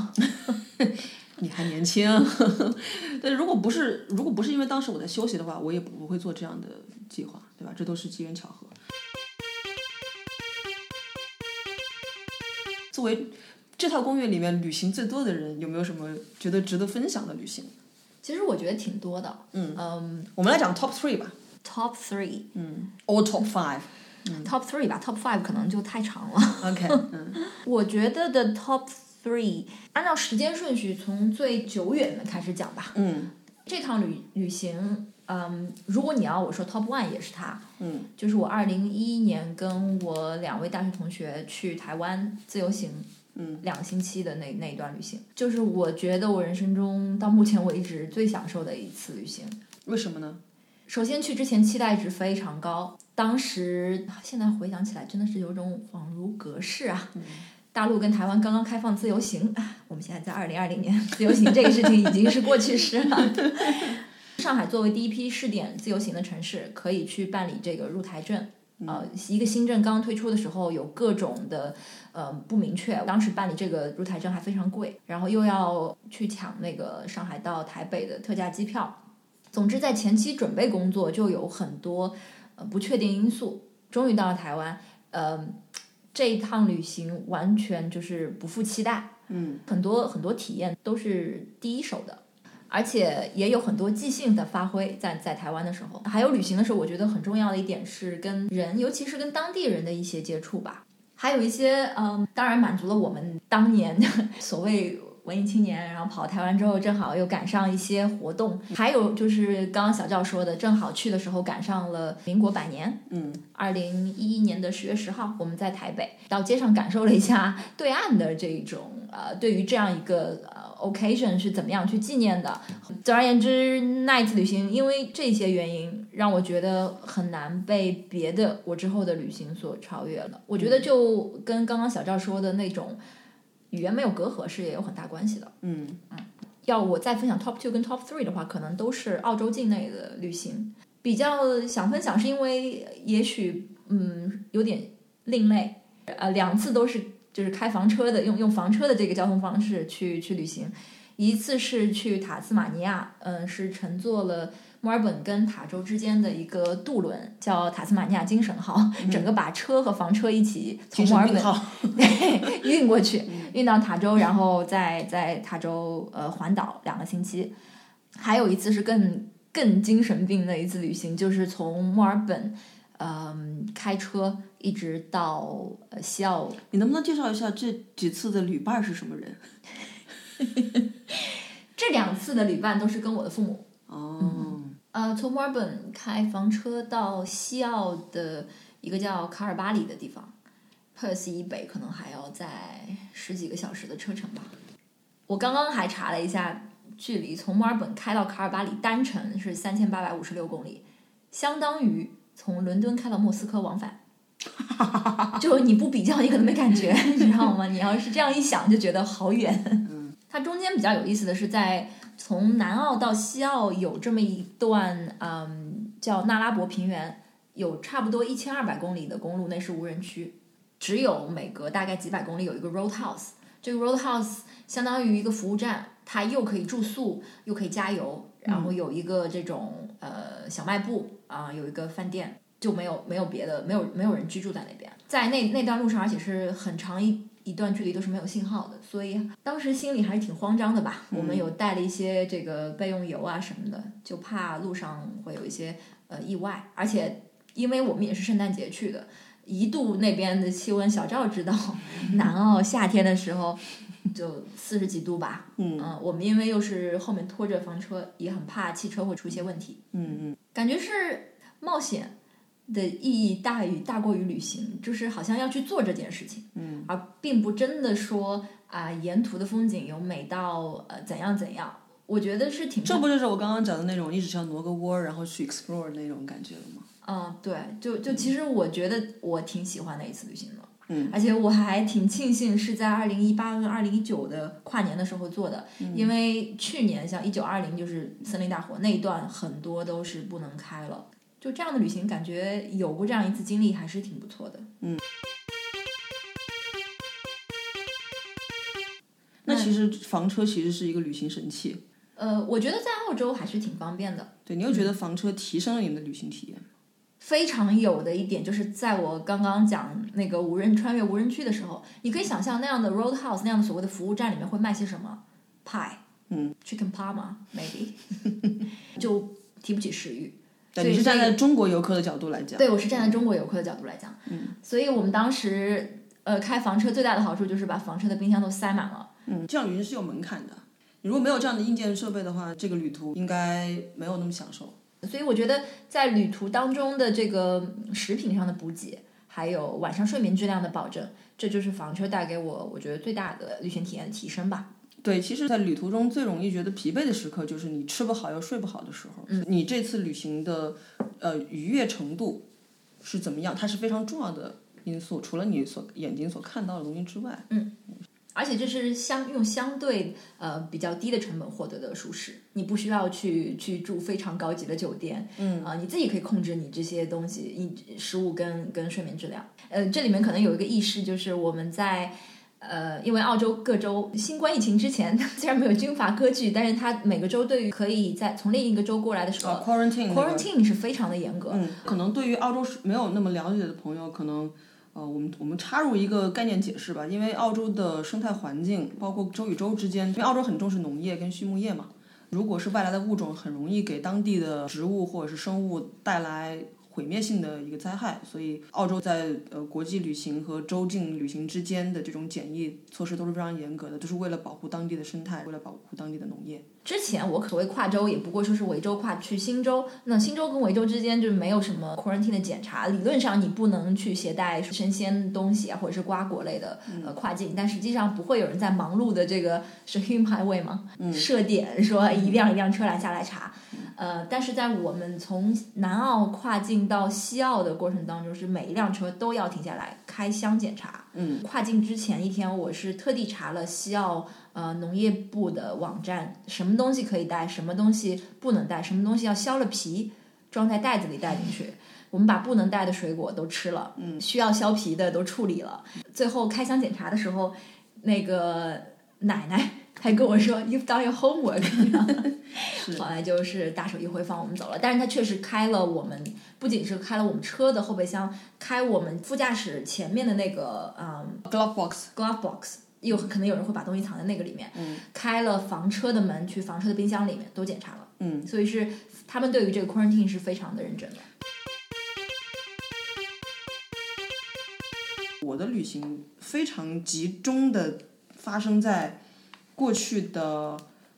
你还年轻，但如果不是如果不是因为当时我在休息的话，我也不会做这样的计划，对吧？这都是机缘巧合。作为这套攻略里面旅行最多的人，有没有什么觉得值得分享的旅行？其实我觉得挺多的。嗯嗯我们来讲 top three 吧，，Top three，嗯，or top five。Top three 吧，Top five 可能就太长了。OK，嗯 我觉得的 Top three，按照时间顺序从最久远的开始讲吧。嗯这趟旅旅行，嗯，如果你要我说 Top one 也是它，嗯就是我二零一一年跟我两位大学同学去台湾自由行，嗯，两个星期的那那一段旅行，就是我觉得我人生中到目前为止最享受的一次旅行。为什么呢？首先去之前期待值非常高，当时现在回想起来真的是有种恍如隔世啊。大陆跟台湾刚刚开放自由行，啊 我们现在在二零二零年，自由行这个事情已经是过去式了。上海作为第一批试点自由行的城市，可以去办理这个入台证。呃，一个新政刚刚推出的时候，有各种的呃不明确。当时办理这个入台证还非常贵，然后又要去抢那个上海到台北的特价机票。总之，在前期准备工作就有很多呃不确定因素。终于到了台湾，呃，这一趟旅行完全就是不负期待，嗯很多很多体验都是第一手的。而且也有很多即兴的发挥在，在台湾的时候，还有旅行的时候，我觉得很重要的一点是跟人，尤其是跟当地人的一些接触吧。还有一些，嗯，当然满足了我们当年 所谓文艺青年，然后跑台湾之后，正好又赶上一些活动。还有就是刚刚小赵说的，正好去的时候赶上了民国百年，嗯二零一一年的十月十号，我们在台北到街上感受了一下对岸的这种呃，对于这样一个呃 occasion 是怎么样去纪念的。总而言之，那一次旅行因为这些原因，让我觉得很难被别的我之后的旅行所超越了。我觉得就跟刚刚小赵说的那种语言没有隔阂是也有很大关系的。嗯要我再分享 top two 跟 top three 的话，可能都是澳洲境内的旅行。比较想分享是因为也许嗯有点另类，呃两次都是就是开房车的，用用房车的这个交通方式去去旅行。一次是去塔斯马尼亚，嗯，是乘坐了墨尔本跟塔州之间的一个渡轮，叫塔斯马尼亚精神号，整个把车和房车一起从墨尔本 运过去，运到塔州，然后再在塔州呃环岛两个星期。还有一次是更更精神病的一次旅行，就是从墨尔本嗯、开车一直到呃西澳。你能不能介绍一下这几次的旅伴是什么人？这两次的旅伴都是跟我的父母。哦，呃，从墨尔本开房车到西澳的一个叫卡尔巴里的地方，Perth 以北可能还要在十几个小时的车程吧。我刚刚还查了一下距离，从墨尔本开到卡尔巴里单程是三千八百五十六公里，相当于从伦敦开到莫斯科往返。就你不比较，你可能没感觉，你知道吗？你要是这样一想，就觉得好远。嗯，它中间比较有意思的是，在从南澳到西澳有这么一段，嗯，叫纳拉伯平原，有差不多一千二百公里的公路，那是无人区，只有每隔大概几百公里有一个 roadhouse，这个 roadhouse 相当于一个服务站，它又可以住宿，又可以加油，然后有一个这种呃小卖部啊、有一个饭店。就没有没有别的，没有没有人居住在那边，在那那段路上，而且是很长一一段距离都是没有信号的，所以当时心里还是挺慌张的吧。我们有带了一些这个备用油啊什么的，就怕路上会有一些呃意外，而且因为我们也是圣诞节去的，一度那边的气温，小赵知道，南澳夏天的时候就四十几度吧。嗯嗯，我们因为又是后面拖着房车，也很怕汽车会出一些问题。嗯嗯，感觉是冒险的意义大于大过于旅行，就是好像要去做这件事情，嗯，而并不真的说啊、沿途的风景有美到呃怎样怎样。我觉得是挺这不就是我刚刚讲的那种，你只需要挪个窝，然后去 explore 那种感觉了吗？嗯，对，就就其实我觉得我挺喜欢那一次旅行的，嗯，而且我还挺庆幸是在二零一八跟二零一九的跨年的时候做的，嗯因为去年像一九二零就是森林大火那一段很多都是不能开了，就这样的旅行感觉有过这样一次经历还是挺不错的。嗯那其实房车其实是一个旅行神器。呃，我觉得在澳洲还是挺方便的。对，你又觉得房车提升了你们的旅行体验吗？非常有的一点就是，在我刚刚讲那个无人穿越无人区的时候，你可以想象那样的 roadhouse 那样的所谓的服务站里面会卖些什么派，嗯，chicken parma maybe，就提不起食欲。对，你是站在中国游客的角度来讲。对我是站在中国游客的角度来讲，嗯，所以我们当时呃开房车最大的好处就是把房车的冰箱都塞满了。嗯，这样旅行是有门槛的。你如果没有这样的硬件设备的话，这个旅途应该没有那么享受。所以我觉得在旅途当中的这个食品上的补给，还有晚上睡眠质量的保证，这就是房车带给我我觉得最大的旅行体验的提升吧。对，其实，在旅途中最容易觉得疲惫的时刻，就是你吃不好又睡不好的时候。嗯，你这次旅行的呃愉悦程度是怎么样？它是非常重要的因素，除了你所眼睛所看到的东西之外。而且这是相用相对呃比较低的成本获得的舒适，你不需要去去住非常高级的酒店，嗯啊、你自己可以控制你这些东西，你食物跟跟睡眠质量。呃，这里面可能有一个意识，就是我们在。呃，因为澳洲各州新冠疫情之前 虽然没有军阀割据，但是它每个州对于可以在从另一个州过来的时候、啊，quarantine 那个 quarantine 是非常的严格。嗯，可能对于澳洲是没有那么了解的朋友，可能呃，我们我们插入一个概念解释吧。因为澳洲的生态环境，包括州与州之间，因为澳洲很重视农业跟畜牧业嘛，如果是外来的物种，很容易给当地的植物或者是生物带来。毁灭性的一个灾害，所以澳洲在呃国际旅行和州境旅行之间的这种检疫措施都是非常严格的，都是为了保护当地的生态，为了保护当地的农业。之前我所谓跨州，也不过说是维州跨去新州，那新州跟维州之间就没有什么 quarantine 的检查，理论上你不能去携带生鲜东西啊，或者是瓜果类的呃跨境，但实际上不会有人在忙碌的这个是 hum highway 吗？设点说一辆一辆车拦下来查。呃，但是在我们从南澳跨境到西澳的过程当中，是每一辆车都要停下来开箱检查。嗯，跨境之前一天，我是特地查了西澳呃农业部的网站，什么东西可以带，什么东西不能带，什么东西要削了皮装在袋子里带进去。我们把不能带的水果都吃了，嗯，需要削皮的都处理了。最后开箱检查的时候，那个奶奶还跟我说：“You've done your homework。”后来就是大手一挥放我们走了。但是他确实开了我们，不仅是开了我们车的后备箱，开我们副驾驶前面的那个嗯 glove box glove box，有可能有人会把东西藏在那个里面。嗯，开了房车的门，去房车的冰箱里面都检查了。嗯，所以是他们对于这个 quarantine 是非常的认真的。我的旅行非常集中的发生在过去的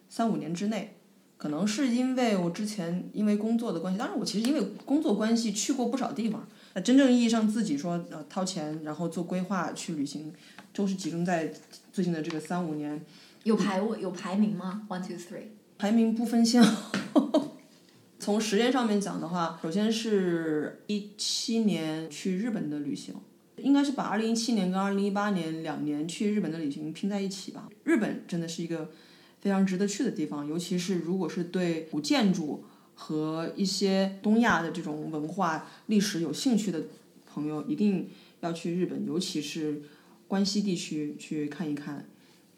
三五年之内，可能是因为我之前因为工作的关系，当然我其实因为工作关系去过不少地方。那真正意义上自己说呃掏钱然后做规划去旅行，都是集中在最近的这个三五年。有排位有排名吗？One two three。排名不分先后。从时间上面讲的话，首先是一七年去日本的旅行，应该是把二零一七年跟二零一八年两年去日本的旅行拼在一起吧。日本真的是一个非常值得去的地方，尤其是如果是对古建筑和一些东亚的这种文化历史有兴趣的朋友，一定要去日本，尤其是关西地区去看一看。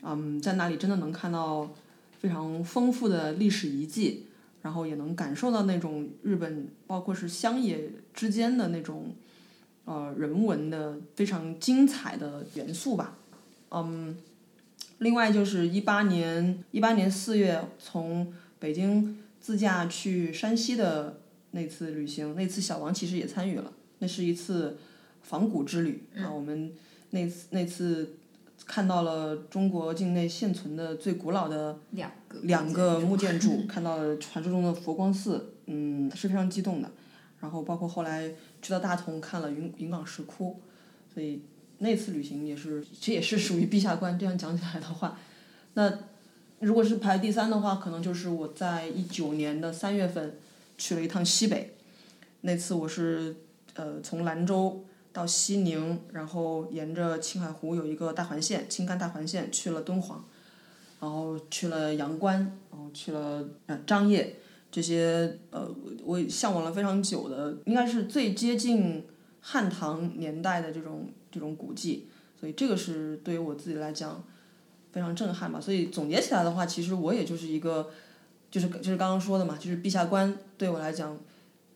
嗯，在那里真的能看到非常丰富的历史遗迹，然后也能感受到那种日本，包括是乡野之间的那种。呃，人文的非常精彩的元素吧，嗯，另外就是一八年一八年四月从北京自驾去山西的那次旅行，那次小王其实也参与了，那是一次仿古之旅啊，我们那次那次看到了中国境内现存的最古老的两个两个木建筑，看到了传说中的佛光寺，嗯，是非常激动的。然后包括后来去到大同看了云云冈石窟，所以那次旅行也是，这也是属于陛下观。这样讲起来的话，那如果是排第三的话，可能就是我在一九年的三月份去了一趟西北。那次我是呃从兰州到西宁，然后沿着青海湖有一个大环线，青甘大环线去了敦煌，然后去了阳关，然后去了呃张掖。这些呃，我向往了非常久的，应该是最接近汉唐年代的这种这种古迹，所以这个是对于我自己来讲非常震撼吧。所以总结起来的话，其实我也就是一个，就是就是刚刚说的嘛，就是陛下观对我来讲，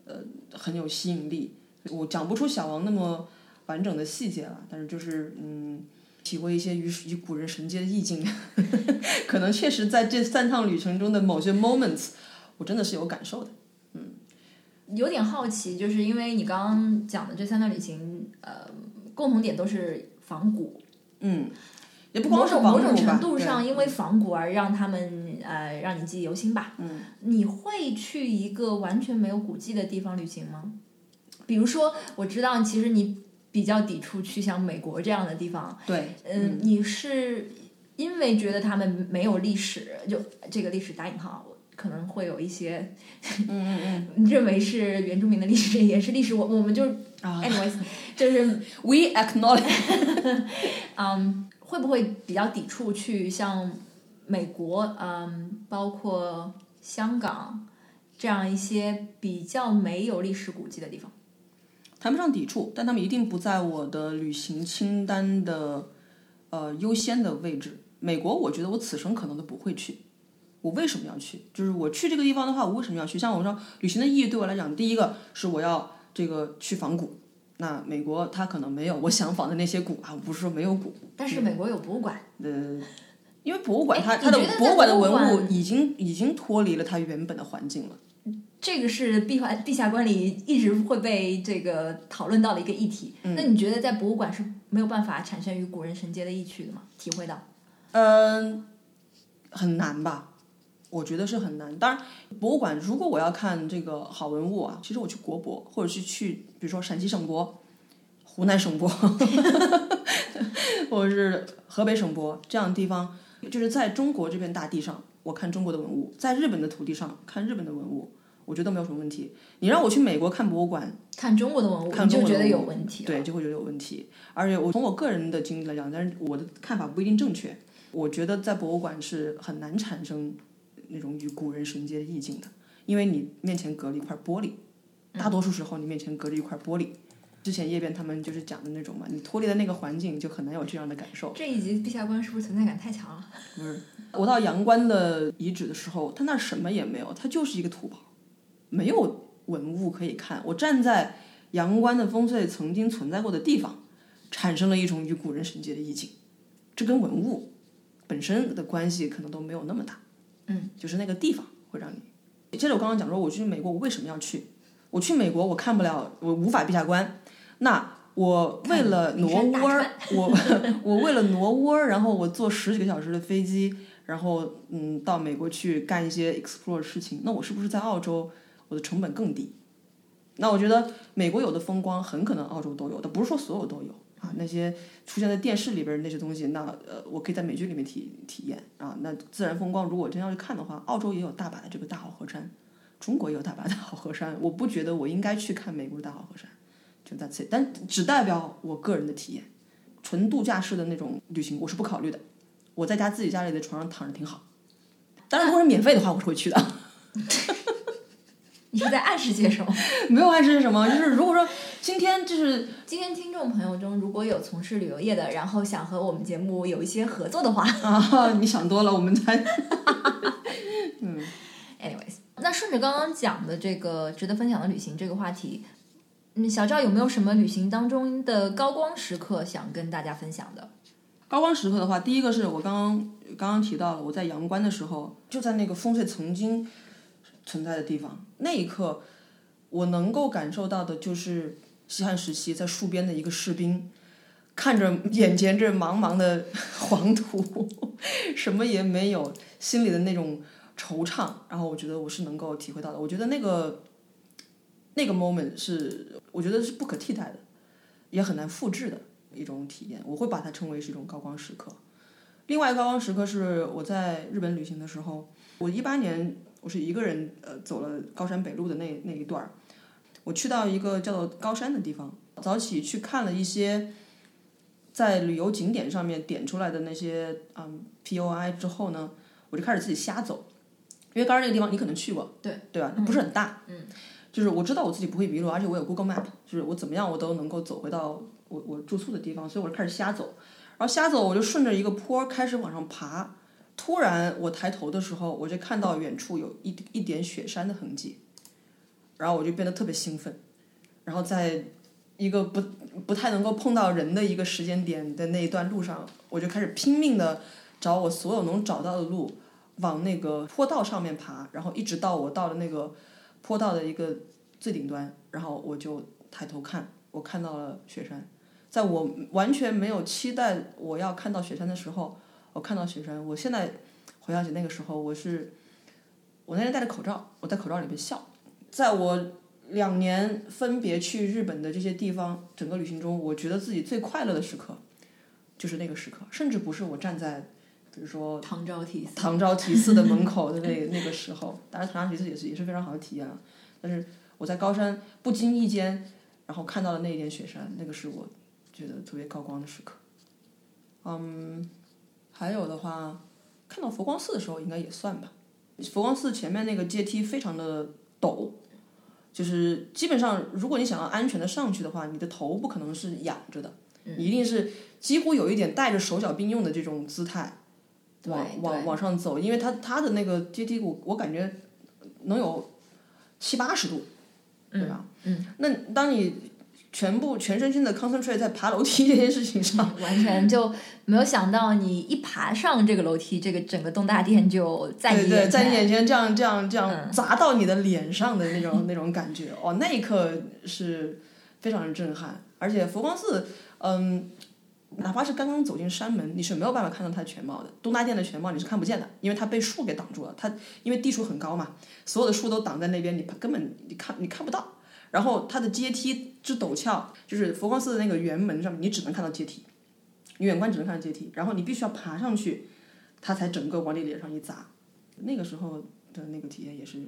呃，很有吸引力。我讲不出小王那么完整的细节了，但是就是嗯，体会一些与与古人神接的意境，可能确实在这三趟旅程中的某些 moments。我真的是有感受的，嗯，有点好奇，就是因为你刚刚讲的这三段旅行，呃，共同点都是仿古，嗯，也不光是某种程度上因为仿古而让他们呃让你记忆犹新吧，嗯，你会去一个完全没有古迹的地方旅行吗？比如说，我知道其实你比较抵触去像美国这样的地方，对，嗯，你是因为觉得他们没有历史，就这个历史打引号。可能会有一些，嗯嗯嗯，认为是原住民的历史也是历史，我我们就，anyways，就是 we acknowledge，嗯，会不会比较抵触去像美国，嗯，包括香港这样一些比较没有历史古迹的地方？谈不上抵触，但他们一定不在我的旅行清单的呃优先的位置。美国，我觉得我此生可能都不会去。我为什么要去？就是我去这个地方的话，我为什么要去？像我说，旅行的意义对我来讲，第一个是我要这个去仿古。那美国它可能没有我想仿的那些古啊，我不是说没有古。但是美国有博物馆。呃，因为博物馆它它的博物馆的文物已经已经脱离了它原本的环境了。这个是陛下陛下观里一直会被这个讨论到的一个议题。那你觉得在博物馆是没有办法产生与古人神接的意趣的吗？体会到？嗯，很难吧。我觉得是很难。当然，博物馆如果我要看这个好文物啊，其实我去国博，或者是去，比如说陕西省博、湖南省博，或者是河北省博这样的地方，就是在中国这片大地上，我看中国的文物；在日本的土地上看日本的文物，我觉得没有什么问题。你让我去美国看博物馆，看中国的文物，你就觉得有问题，对，就会觉得有问题。而且我从我个人的经历来讲，但是我的看法不一定正确。我觉得在博物馆是很难产生。那种与古人神接的意境的，因为你面前隔了一块玻璃，大多数时候你面前隔着一块玻璃。之前叶边他们就是讲的那种嘛，你脱离了那个环境，就很难有这样的感受。这一集陛下观是不是存在感太强了？不是，我到阳关的遗址的时候，它那什么也没有，它就是一个土堡，没有文物可以看。我站在阳关的烽燧曾经存在过的地方，产生了一种与古人神接的意境。这跟文物本身的关系可能都没有那么大。嗯，就是那个地方会让你。接着我刚刚讲说，我去美国，我为什么要去？我去美国，我看不了，我无法闭下关。那我为了挪窝儿，我 我为了挪窝儿，然后我坐十几个小时的飞机，然后嗯到美国去干一些 explore 事情。那我是不是在澳洲，我的成本更低？那我觉得美国有的风光，很可能澳洲都有的，不是说所有都有。啊，那些出现在电视里边那些东西，那呃，我可以在美剧里面体体验啊。那自然风光，如果真要去看的话，澳洲也有大把的这个大好河山，中国也有大把大好河山。我不觉得我应该去看美国的大好河山，就 that's it。但只代表我个人的体验，纯度假式的那种旅行我是不考虑的。我在家自己家里的床上躺着挺好。当然，如果是免费的话，我是会去的。你是在暗示些什么？没有暗示什么，就是如果说今天就是 今天听众朋友中如果有从事旅游业的，然后想和我们节目有一些合作的话，啊，你想多了，我们才嗯 Anyways，那顺着刚刚讲的这个值得分享的旅行这个话题，嗯，小赵有没有什么旅行当中的高光时刻想跟大家分享的？高光时刻的话，第一个是我刚刚刚刚提到了，我在阳关的时候，就在那个风水曾经存在的地方，那一刻我能够感受到的就是西汉时期在戍边的一个士兵，看着眼前这茫茫的 黄土，什么也没有，心里的那种惆怅，然后我觉得我是能够体会到的。我觉得那个那个 moment 是我觉得是不可替代的，也很难复制的一种体验。我会把它称为是一种高光时刻。另外高光时刻是我在日本旅行的时候，我一八年我是一个人呃走了高山北路的那那一段儿，我去到一个叫做高山的地方，早起去看了一些在旅游景点上面点出来的那些嗯 POI 之后呢，我就开始自己瞎走，因为高山那个地方你可能去过，对对吧？不是很大，嗯，就是我知道我自己不会迷路，而且我有 Google Map，就是我怎么样我都能够走回到我我住宿的地方，所以我就开始瞎走。然后瞎走，我就顺着一个坡儿开始往上爬。突然，我抬头的时候，我就看到远处有一一点雪山的痕迹，然后我就变得特别兴奋。然后在一个不不太能够碰到人的一个时间点的那一段路上，我就开始拼命的找我所有能找到的路，往那个坡道上面爬，然后一直到我到了那个坡道的一个最顶端，然后我就抬头看，我看到了雪山。在我完全没有期待我要看到雪山的时候，我看到雪山。我现在回想起那个时候，我是我那天戴着口罩，我在口罩里面笑。在我两年分别去日本的这些地方，整个旅行中，我觉得自己最快乐的时刻就是那个时刻，甚至不是我站在比如说唐招提寺，唐招提寺的门口的那那个时候，当然唐招提寺也是也是非常好的体验啊。但是我在高山不经意间，然后看到了那一点雪山，那个是我觉得特别高光的时刻。嗯，还有的话，看到佛光寺的时候应该也算吧。佛光寺前面那个阶梯非常的陡，就是基本上如果你想要安全的上去的话，你的头不可能是仰着的，你一定是几乎有一点带着手脚并用的这种姿态，往往往上走，因为它它的那个阶梯我我感觉能有七八十度，对吧？嗯，那当你全部全身心的 concentrate 在爬楼梯这件事情上，完全就没有想到你一爬上这个楼梯，这个整个东大殿就在你对对，在你眼前这样这样这样嗯砸到你的脸上的那种 那种感觉，哦，那一刻是非常震撼。而且佛光寺，嗯，哪怕是刚刚走进山门，你是没有办法看到它的全貌的。东大殿的全貌你是看不见的，因为它被树给挡住了。它因为地处很高嘛，所有的树都挡在那边，你根本你看你看不到。然后它的阶梯之陡峭，就是佛光寺的那个圆门上面，你只能看到阶梯，你远观只能看到阶梯，然后你必须要爬上去，它才整个往你脸上一砸。那个时候的那个体验也是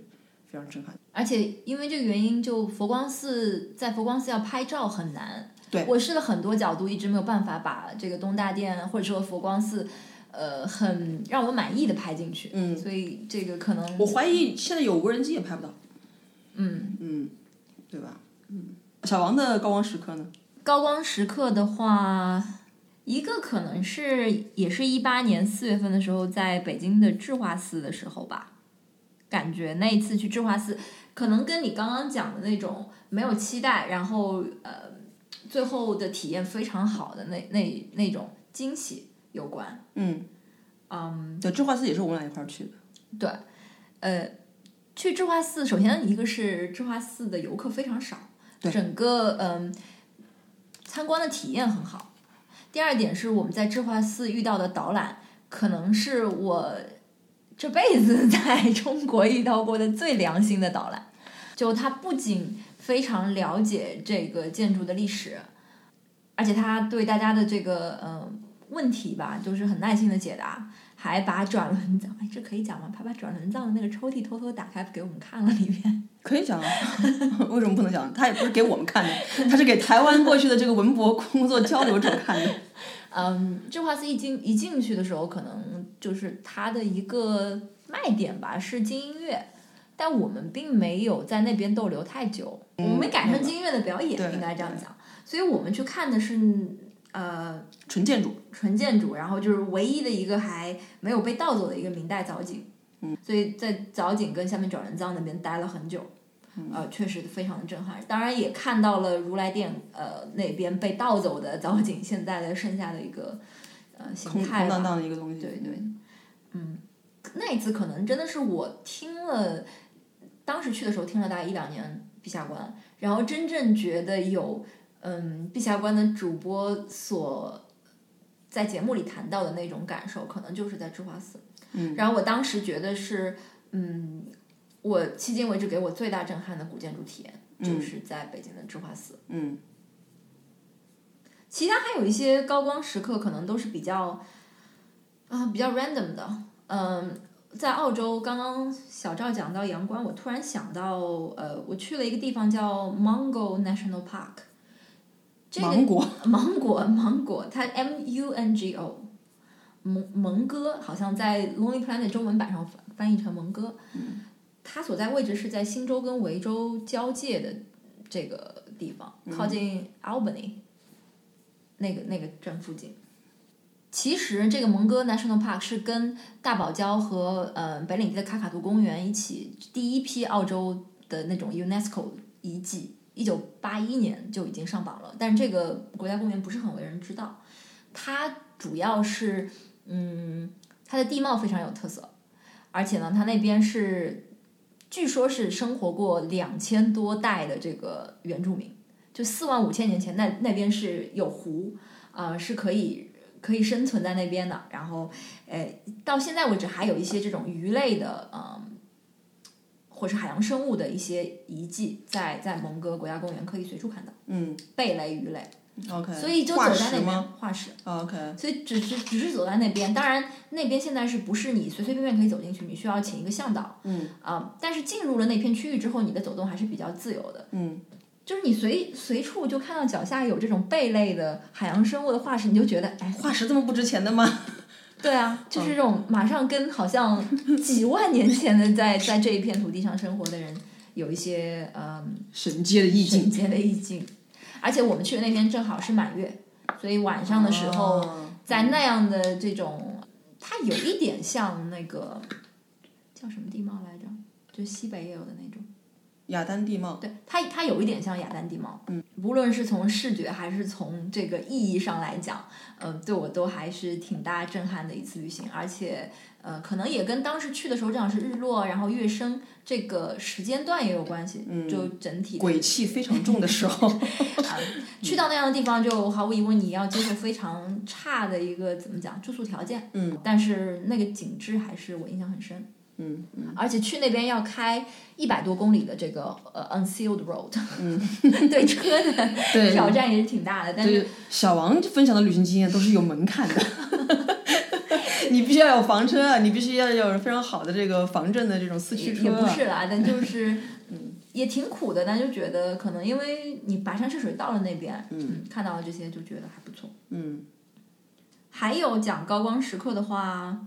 非常震撼。而且因为这个原因，就佛光寺在佛光寺要拍照很难。对，我试了很多角度，一直没有办法把这个东大殿或者说佛光寺，呃，很让我满意的拍进去。嗯，所以这个可能我怀疑现在有无人机也拍不到。嗯嗯，对吧？嗯，小王的高光时刻呢？高光时刻的话，一个可能是也是一八年四月份的时候，在北京的智化寺的时候吧，感觉那一次去智化寺，可能跟你刚刚讲的那种没有期待，然后呃，最后的体验非常好的那那那种惊喜有关。嗯嗯，对，智化寺也是我们俩一块儿去的。对，呃，去智化寺，首先一个是智化寺的游客非常少，对整个嗯、参观的体验很好。第二点是我们在智化寺遇到的导览，可能是我这辈子 在中国遇到过的最良心的导览。就他不仅非常了解这个建筑的历史，而且他对大家的这个呃问题吧，就是很耐心的解答。还把转轮藏，哎，这可以讲吗？他把转轮藏的那个抽屉偷偷打开给我们看了里面。可以讲啊，为什么不能讲？他也不是给我们看的，他是给台湾过去的这个文博工作交流者看的。嗯，智化寺一进一进去的时候，可能就是他的一个卖点吧，是金音乐。但我们并没有在那边逗留太久，我们没赶上金音乐的表演，应该这样讲。所以我们去看的是呃纯建筑，纯建筑，然后就是唯一的一个还没有被盗走的一个明代藻井。嗯，所以在藻井跟下面转轮藏那边待了很久。呃，确实非常的震撼。当然也看到了如来殿呃那边被盗走的藻井，现在的剩下的一个呃形态空荡荡的一个东西。对对，嗯，那一次可能真的是我听了，当时去的时候听了大概一两年陛下观，然后真正觉得有嗯碧霞关的主播所在节目里谈到的那种感受，可能就是在智化寺。嗯，然后我当时觉得是嗯。我迄今为止给我最大震撼的古建筑体验，就是在北京的智化寺。嗯，其他还有一些高光时刻，可能都是比较啊比较 random 的。嗯，在澳洲，刚刚小赵讲到阳关，我突然想到，呃，我去了一个地方叫 Mungo National Park。芒果，芒果，芒果，它 M U N G O，蒙蒙哥，好像在 Lonely Planet 中文版上翻翻译成蒙哥。嗯。它所在位置是在新州跟维州交界的这个地方，靠近 Albany 那个那个镇附近。其实这个蒙哥 National Park 是跟大堡礁和呃北领地的卡卡杜公园一起第一批澳洲的那种 UNESCO 遗迹，一九八一年就已经上榜了。但这个国家公园不是很为人知道，它主要是嗯它的地貌非常有特色，而且呢它那边是。据说是生活过两千多代的这个原住民，就四万五千年前，那那边是有湖啊，是可以可以生存在那边的。然后，呃，到现在为止还有一些这种鱼类的，嗯，或是海洋生物的一些遗迹，在在蒙哥国家公园可以随处看到。嗯，贝类、鱼类。OK，所以就走在那边化石。OK，所以只是只是走在那边，当然那边现在是不是你随随便便可以走进去？你需要请一个向导。嗯啊，但是进入了那片区域之后，你的走动还是比较自由的。嗯，就是你随随处就看到脚下有这种贝类的海洋生物的化石，你就觉得哎，化石这么不值钱的吗？对啊，就是这种马上跟好像 几万年前的在在这一片土地上生活的人有一些嗯神界的意境，神界的意境。而且我们去的那天正好是满月，所以晚上的时候，在那样的这种，它有一点像那个叫什么地貌来着？就西北也有的那种雅丹地貌。对，它它有一点像雅丹地貌。嗯，无论是从视觉还是从这个意义上来讲，嗯，对我都还是挺大震撼的一次旅行，而且。呃，可能也跟当时去的时候正好是日落，然后月升这个时间段也有关系。嗯，就整体鬼气非常重的时候，去到那样的地方，就毫无疑问你要接受非常差的一个怎么讲住宿条件。嗯，但是那个景致还是我印象很深。嗯嗯，而且去那边要开一百多公里的这个呃 unsealed road，嗯，对车的挑战也是挺大的。但是小王分享的旅行经验都是有门槛的。你必须要有房车啊，你必须要有非常好的这个防震的这种四驱车。也不是啦，但就是嗯，也挺苦的，但就觉得可能因为你跋山涉水到了那边，嗯，看到了这些就觉得还不错。嗯，还有讲高光时刻的话，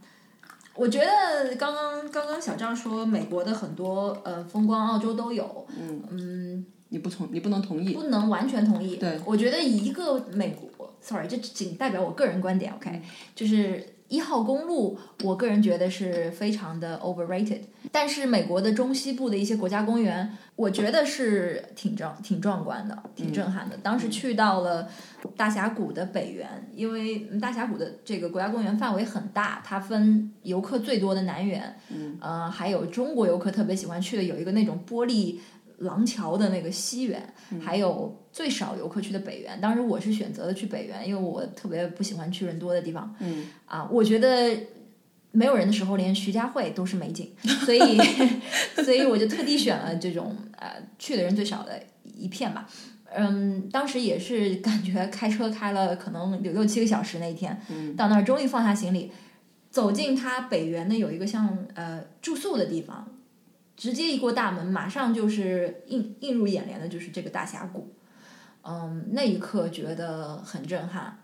我觉得刚刚刚刚小张说美国的很多呃风光，澳洲都有。嗯嗯，你不同，你不能同意，不能完全同意。对，我觉得一个美国，sorry，这仅代表我个人观点，OK，就是。一号公路，我个人觉得是非常的 overrated。但是美国的中西部的一些国家公园，我觉得是挺壮、挺壮观的，挺震撼的。当时去到了大峡谷的北缘，因为大峡谷的这个国家公园范围很大，它分游客最多的南缘，嗯，呃，还有中国游客特别喜欢去的有一个那种玻璃。廊桥的那个西园，还有最少游客去的北园。当时我是选择了去北园，因为我特别不喜欢去人多的地方。嗯啊，我觉得没有人的时候，连徐家汇都是美景，所以所以我就特地选了这种呃去的人最少的一片吧。嗯，当时也是感觉开车开了可能有六七个小时那一天，到那儿终于放下行李。走进它北园的有一个像呃住宿的地方，直接一过大门，马上就是映映入眼帘的就是这个大峡谷。嗯，那一刻觉得很震撼，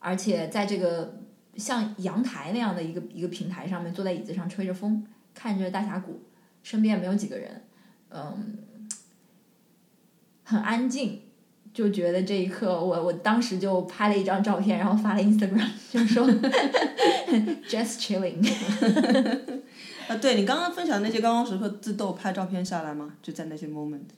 而且在这个像阳台那样的一个一个平台上面，坐在椅子上吹着风，看着大峡谷，身边没有几个人，嗯，很安静。就觉得这一刻，我我当时就拍了一张照片，然后发了 Instagram，就说 just chilling。啊，对你刚刚分享的那些高光时刻，自动拍照片下来吗？就在那些 moment。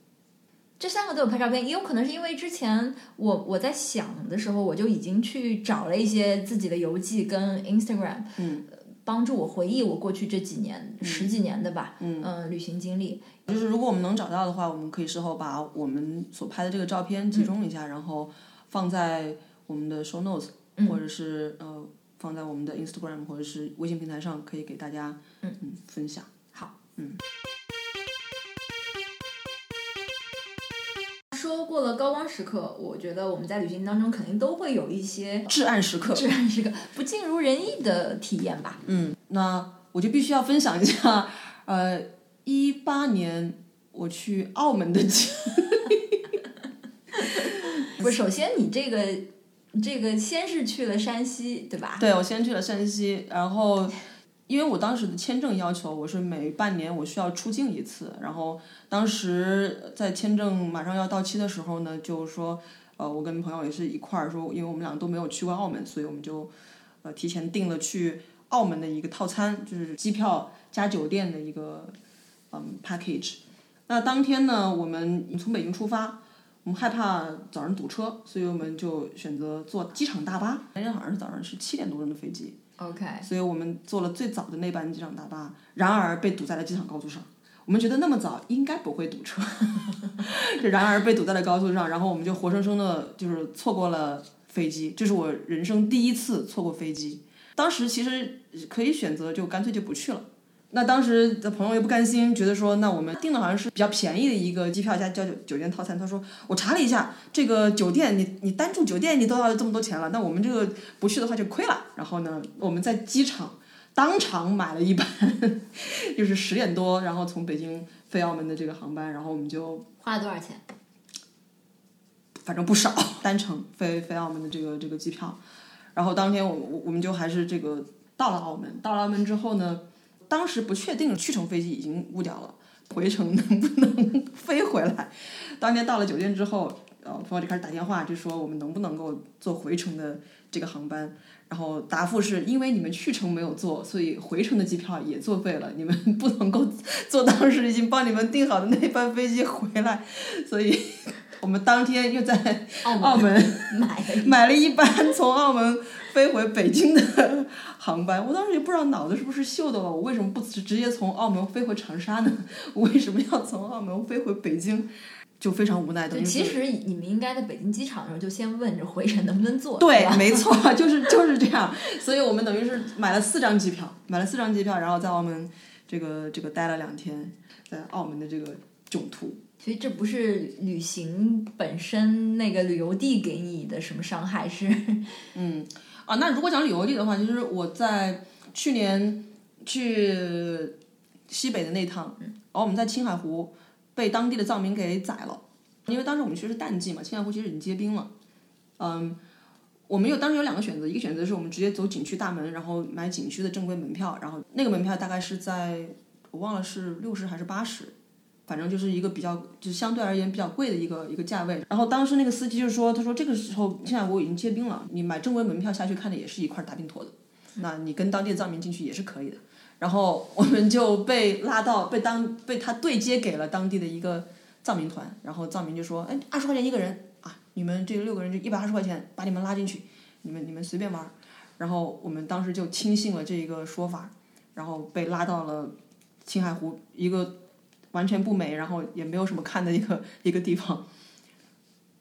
这三个都有拍照片，也有可能是因为之前我我在想的时候，我就已经去找了一些自己的游记跟 Instagram，嗯，帮助我回忆我过去这几年、十几年的吧，嗯旅行经历。就是如果我们能找到的话，我们可以事后把我们所拍的这个照片集中一下，然后放在我们的 show notes，、或者是呃放在我们的 Instagram 或者是微信平台上，可以给大家嗯嗯分享。好，嗯。说过了高光时刻，我觉得我们在旅行当中肯定都会有一些至暗时刻，至暗时刻不尽如人意的体验吧。嗯，那我就必须要分享一下，呃，一八年我去澳门的经历 不是，首先你这个这个先是去了山西，对吧？对，我先去了山西，然后因为我当时的签证要求，我是每半年我需要出境一次，然后当时在签证马上要到期的时候呢，就是说，呃，我跟朋友也是一块儿说，因为我们俩都没有去过澳门，所以我们就呃提前订了去澳门的一个套餐，就是机票加酒店的一个嗯 package。那当天呢，我们从北京出发。我们害怕早上堵车，所以我们就选择坐机场大巴。那天好像是早上是七点多钟的飞机，OK，所以我们坐了最早的那班机场大巴，然而被堵在了机场高速上。我们觉得那么早应该不会堵车，这然而被堵在了高速上，然后我们就活生生的就是错过了飞机，这是我人生第一次错过飞机。当时其实可以选择就干脆就不去了。那当时的朋友又不甘心，觉得说，那我们订的好像是比较便宜的一个机票加交酒酒店套餐。他说，我查了一下，这个酒店你你单住酒店你都要这么多钱了，那我们这个不去的话就亏了。然后呢，我们在机场当场买了一班，就是十点多，然后从北京飞澳门的这个航班，然后我们就花了多少钱？反正不少，单程飞飞澳门的这个这个机票，然后当天我我我们就还是这个到了澳门，到了澳门之后呢，当时不确定去程飞机已经误掉了，回程能不能 飞回来？当天到了酒店之后，呃，朋友就开始打电话，就说我们能不能够坐回程的这个航班？然后答复是因为你们去程没有坐，所以回程的机票也作废了，你们 不能够坐当时已经帮你们订好的那班飞机回来，所以我们当天又在澳门买买了一班从澳门飞回北京的航班，我当时也不知道脑子是不是秀的了，我为什么不直直接从澳门飞回长沙呢？我为什么要从澳门飞回北京？就非常无奈的。对，其实你们应该在北京机场的时候就先问着回程能不能坐。对，没错，就是 就是这样。所以我们等于是买了四张机票，买了四张机票，然后在澳门这个这个待了两天，在澳门的这个囧途。所以这不是旅行本身那个旅游地给你的什么伤害，是 嗯啊，那如果讲旅游地的话，其实我在去年去西北的那趟，然后我们在青海湖被当地的藏民给宰了，因为当时我们去的是淡季嘛，青海湖其实已经结冰了。嗯，我们有当时有两个选择，一个选择是我们直接走景区大门，然后买景区的正规门票，然后那个门票大概是在我忘了是六十还是八十。反正就是一个比较，就是相对而言比较贵的一个一个价位。然后当时那个司机就说：“他说这个时候青海湖已经结冰了，你买正规门票下去看的也是一块大冰坨子，那你跟当地的藏民进去也是可以的。”然后我们就被拉到被当被他对接给了当地的一个藏民团，然后藏民就说：“哎，二十块钱一个人啊，你们这六个人就一百二十块钱，把你们拉进去，你们你们随便玩。”然后我们当时就轻信了这一个说法，然后被拉到了青海湖一个。完全不美，然后也没有什么看的一个一个地方。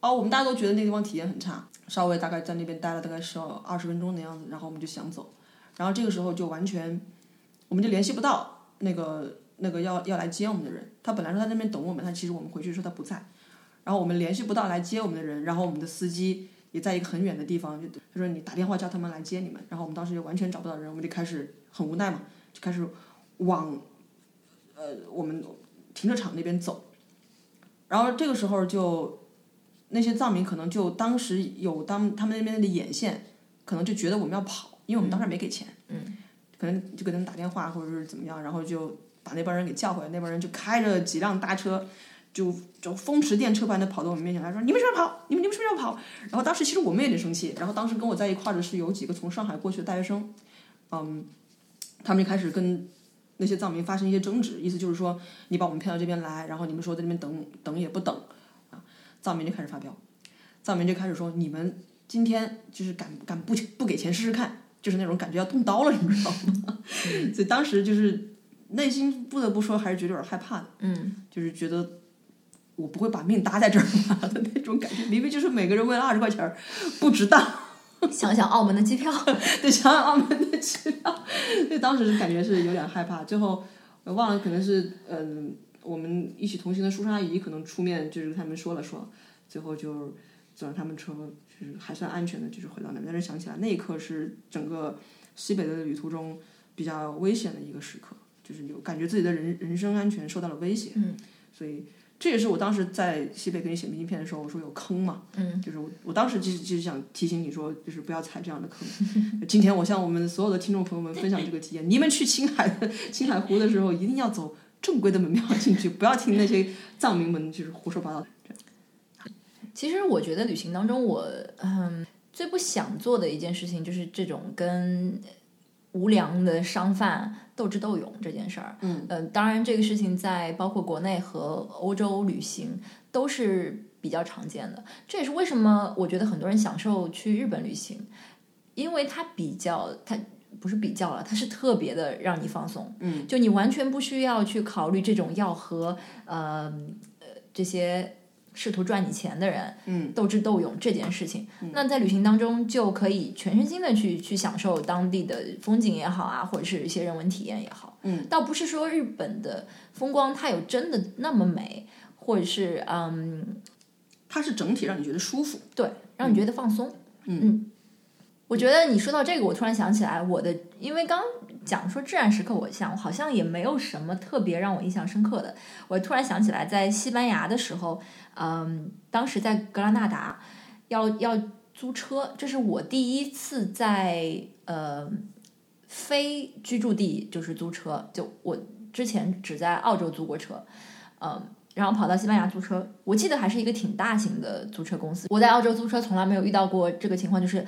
哦，我们大家都觉得那地方体验很差，稍微大概在那边待了大概是二十分钟的样子，然后我们就想走，然后这个时候就完全，我们就联系不到那个那个要要来接我们的人，他本来说他那边等我们，他其实我们回去说他不在，然后我们联系不到来接我们的人，然后我们的司机也在一个很远的地方，就他说你打电话叫他们来接你们，然后我们当时就完全找不到人，我们就开始很无奈嘛，就开始往呃我们停车场那边走，然后这个时候就那些藏民可能就当时有当他们那边的眼线，可能就觉得我们要跑，因为我们当时没给钱，嗯，可能就给他们打电话或者是怎么样，然后就把那帮人给叫回来，那帮人就开着几辆大车。就就风驰电掣般的跑到我们面前来说：“你们什么跑？你们你们什么要跑？”然后当时其实我们有点生气。然后当时跟我在一块儿的是有几个从上海过去的大学生，嗯，他们就开始跟那些藏民发生一些争执，意思就是说你把我们骗到这边来，然后你们说在那边等等也不等啊，藏民就开始发飙，藏民就开始说你们今天就是敢敢不不给钱试试看，就是那种感觉要动刀了，你知道吗？所以当时就是内心不得不说还是觉得有点害怕的，嗯，就是觉得。我不会把命搭在这儿嘛的 那种感觉，明明就是每个人为了二十块钱不值当。想想澳门的机票，对，想想澳门的机票，对，当时感觉是有点害怕。最后我忘了，可能是嗯，我们一起同行的叔叔阿姨可能出面，就是他们说了说，最后就坐上他们车，就是还算安全的，就是回到那边。但是想起来那一刻是整个西北的旅途中比较危险的一个时刻，就是有感觉自己的人人身安全受到了威胁。嗯，所以。这也是我当时在西北给你写明信片的时候，我说有坑嘛，嗯，就是我我当时就是就是想提醒你说，就是不要踩这样的坑。今天我向我们所有的听众朋友们分享这个体验：你们去青海的青海湖的时候，一定要走正规的门票进去，不要听那些藏民们就是胡说八道。其实我觉得旅行当中，我嗯最不想做的一件事情就是这种跟。无良的商贩斗智斗勇这件事儿，嗯，呃，当然这个事情在包括国内和欧洲旅行都是比较常见的。这也是为什么我觉得很多人享受去日本旅行，因为它比较，它不是比较了，它是特别的让你放松，嗯，就你完全不需要去考虑这种要和呃呃这些。试图赚你钱的人，嗯，斗智斗勇这件事情，那在旅行当中就可以全身心的去去享受当地的风景也好啊，或者是一些人文体验也好，嗯，倒不是说日本的风光它有真的那么美，或者是嗯，它是整体让你觉得舒服，对，让你觉得放松，嗯，我觉得你说到这个，我突然想起来我的，因为刚。讲说至然时刻，我想我好像也没有什么特别让我印象深刻的。我突然想起来，在西班牙的时候，嗯，当时在格拉纳达要要租车，这是我第一次在呃非居住地就是租车，就我之前只在澳洲租过车，嗯，然后跑到西班牙租车，我记得还是一个挺大型的租车公司。我在澳洲租车从来没有遇到过这个情况，就是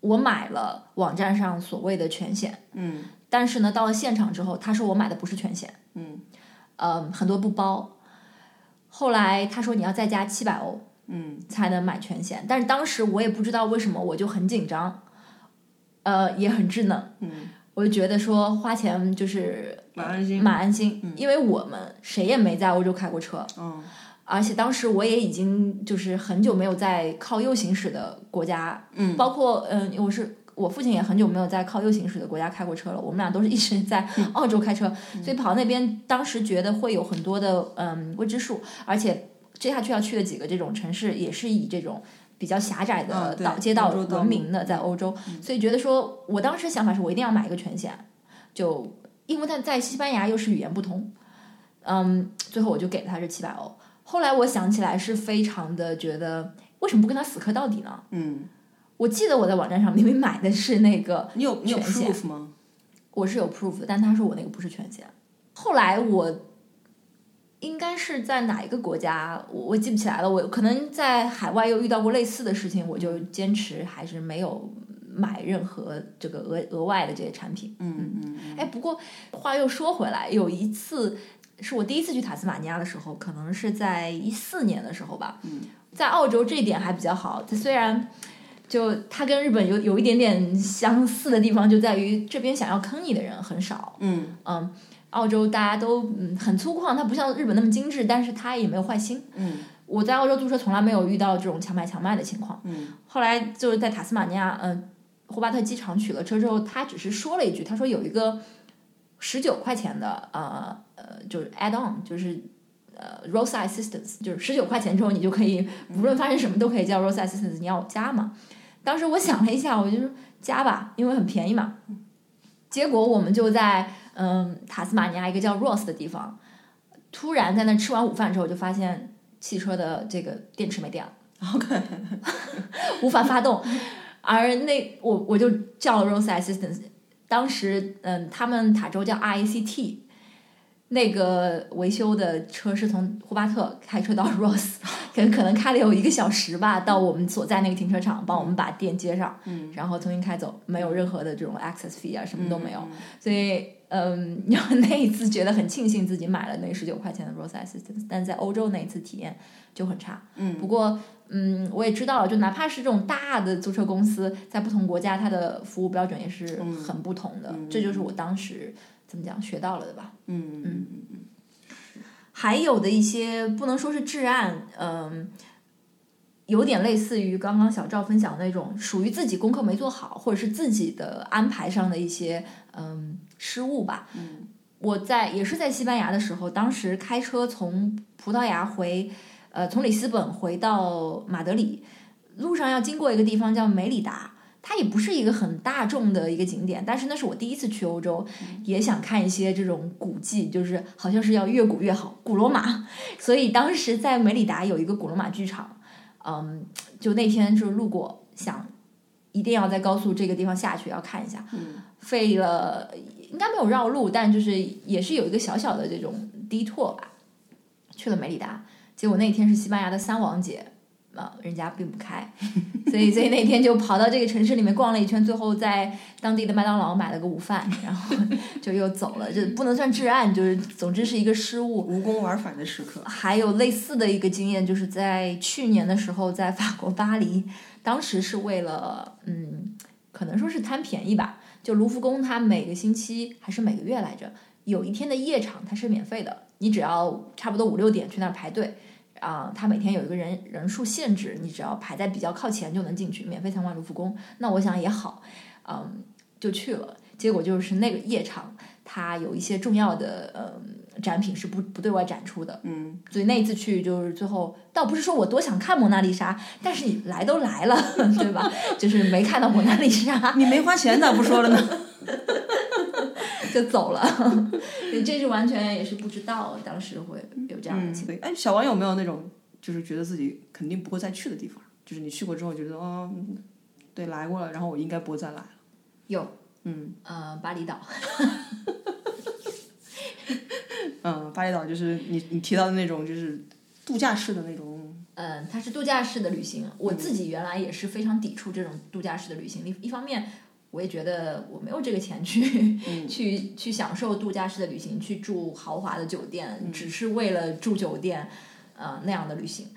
我买了网站上所谓的全险，嗯。但是呢，到了现场之后，他说我买的不是全险，嗯，呃，很多不包。后来他说你要再加七百欧，嗯，才能买全险。但是当时我也不知道为什么，我就很紧张，呃，也很稚嫩，嗯，我就觉得说花钱就是蛮安心，蛮安心，因为我们谁也没在欧洲开过车，嗯，而且当时我也已经就是很久没有在靠右行驶的国家，嗯，包括嗯，我是。我父亲也很久没有在靠右行驶的国家开过车了，我们俩都是一直在澳洲开车，所以跑那边当时觉得会有很多的嗯未知数，而且接下去要去的几个这种城市也是以这种比较狭窄的道街道闻名的，在欧洲，所以觉得说我当时想法是我一定要买一个全险，就因为他在西班牙又是语言不通，嗯，最后我就给了他这七百欧。后来我想起来是非常的觉得为什么不跟他死磕到底呢？嗯。我记得我在网站上明明买的是那个你有你有 proof 吗？我是有 proof，但他说我那个不是全险。后来我应该是在哪一个国家，我我记不起来了。我可能在海外又遇到过类似的事情，我就坚持还是没有买任何这个额额外的这些产品。嗯嗯。哎，不过话又说回来，有一次是我第一次去塔斯马尼亚的时候，可能是在一四年的时候吧。嗯。在澳洲这一点还比较好，它虽然。就它跟日本有有一点点相似的地方，就在于这边想要坑你的人很少。嗯嗯，澳洲大家都嗯很粗犷，它不像日本那么精致，但是它也没有坏心。嗯，我在澳洲租车从来没有遇到这种强买强卖的情况。嗯，后来就是在塔斯马尼亚，嗯，霍巴特机场取了车之后，他只是说了一句，他说有一个十九块钱的呃呃，就是 add on，就是呃 roadside assistance，就是十九块钱之后你就可以无论发生什么都可以叫 roadside assistance，你要加吗？当时我想了一下，我就说加吧，因为很便宜嘛。结果我们就在嗯塔斯马尼亚一个叫 Ross 的地方，突然在那吃完午饭之后，就发现汽车的这个电池没电了。OK，无法发动，而那我我就叫了 roadside assistance，当时嗯，他们塔州叫 RACT，那个维修的车是从霍巴特开车到 Ross，可能可能开了有一个小时吧，到我们所在那个停车场，帮我们把电接上，嗯，然后重新开走，没有任何的这种 access fee 啊，什么都没有，嗯所以。嗯，然后那一次觉得很庆幸自己买了那十九块钱的 roadside assistance，但在欧洲那一次体验就很差。嗯不过嗯，我也知道了，就哪怕是这种大的租车公司，在不同国家，它的服务标准也是嗯很不同的。嗯这就是我当时怎么讲学到了的吧嗯。嗯嗯还有的一些不能说是至暗，嗯，有点类似于刚刚小赵分享的那种，属于自己功课没做好，或者是自己的安排上的一些嗯失误吧。嗯我在也是在西班牙的时候，当时开车从葡萄牙回，呃，从里斯本回到马德里，路上要经过一个地方叫梅里达，它也不是一个很大众的一个景点，但是那是我第一次去欧洲，也想看一些这种古迹，就是好像是要越古越好，古罗马，所以当时在梅里达有一个古罗马剧场，嗯，就那天就路过，想一定要在高速这个地方下去要看一下，嗯。费了应该没有绕路，但就是也是有一个小小的这种低 tour 吧，去了梅里达。结果那天是西班牙的三王节，啊、人家并不开，所以所以那天就跑到这个城市里面逛了一圈，最后在当地的麦当劳买了个午饭，然后 就又走了。这不能算至暗，就是总之是一个失误。无功而返的时刻。还有类似的一个经验，就是在去年的时候，在法国巴黎，当时是为了嗯，可能说是贪便宜吧。就卢浮宫，它每个星期还是每个月来着，有一天的夜场它是免费的，你只要差不多五六点去那儿排队啊、它每天有一个人人数限制，你只要排在比较靠前就能进去，免费参观卢浮宫。那我想也好，嗯，就去了。结果就是那个夜场，它有一些重要的呃展品是不不对外展出的，嗯所以那一次去就是最后，倒不是说我多想看蒙娜丽莎，但是你来都来了，对吧？就是没看到蒙娜丽莎你没花钱咋不说了呢？就走了，你这是完全也是不知道当时会有这样的嗯，情况。对。哎，小王有没有那种就是觉得自己肯定不会再去的地方？就是你去过之后觉得哦，嗯对，来过了，然后我应该不会再来了。有，嗯呃，巴厘岛，嗯，巴厘岛就是你你提到的那种就是度假式的那种。嗯，它是度假式的旅行。我自己原来也是非常抵触这种度假式的旅行，一一方面。我也觉得我没有这个钱去、去去享受度假式的旅行，去住豪华的酒店，只是为了住酒店，呃那样的旅行。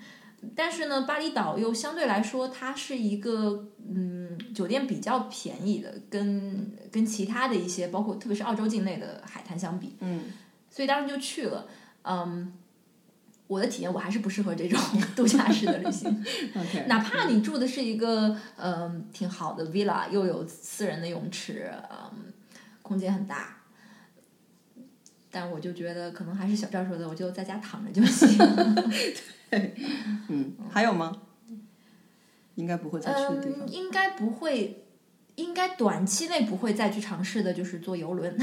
但是呢，巴厘岛又相对来说，它是一个嗯酒店比较便宜的，跟跟其他的一些，包括特别是澳洲境内的海滩相比，嗯所以当时就去了。嗯，我的体验我还是不适合这种 度假式的旅行。哪怕你住的是一个嗯、挺好的 villa，又有私人的泳池，嗯，空间很大，但我就觉得可能还是小赵说的，我就在家躺着就行。嗯，还有吗？应该不会再去的地方。嗯，应该不会，应该短期内不会再去尝试的，就是坐游轮。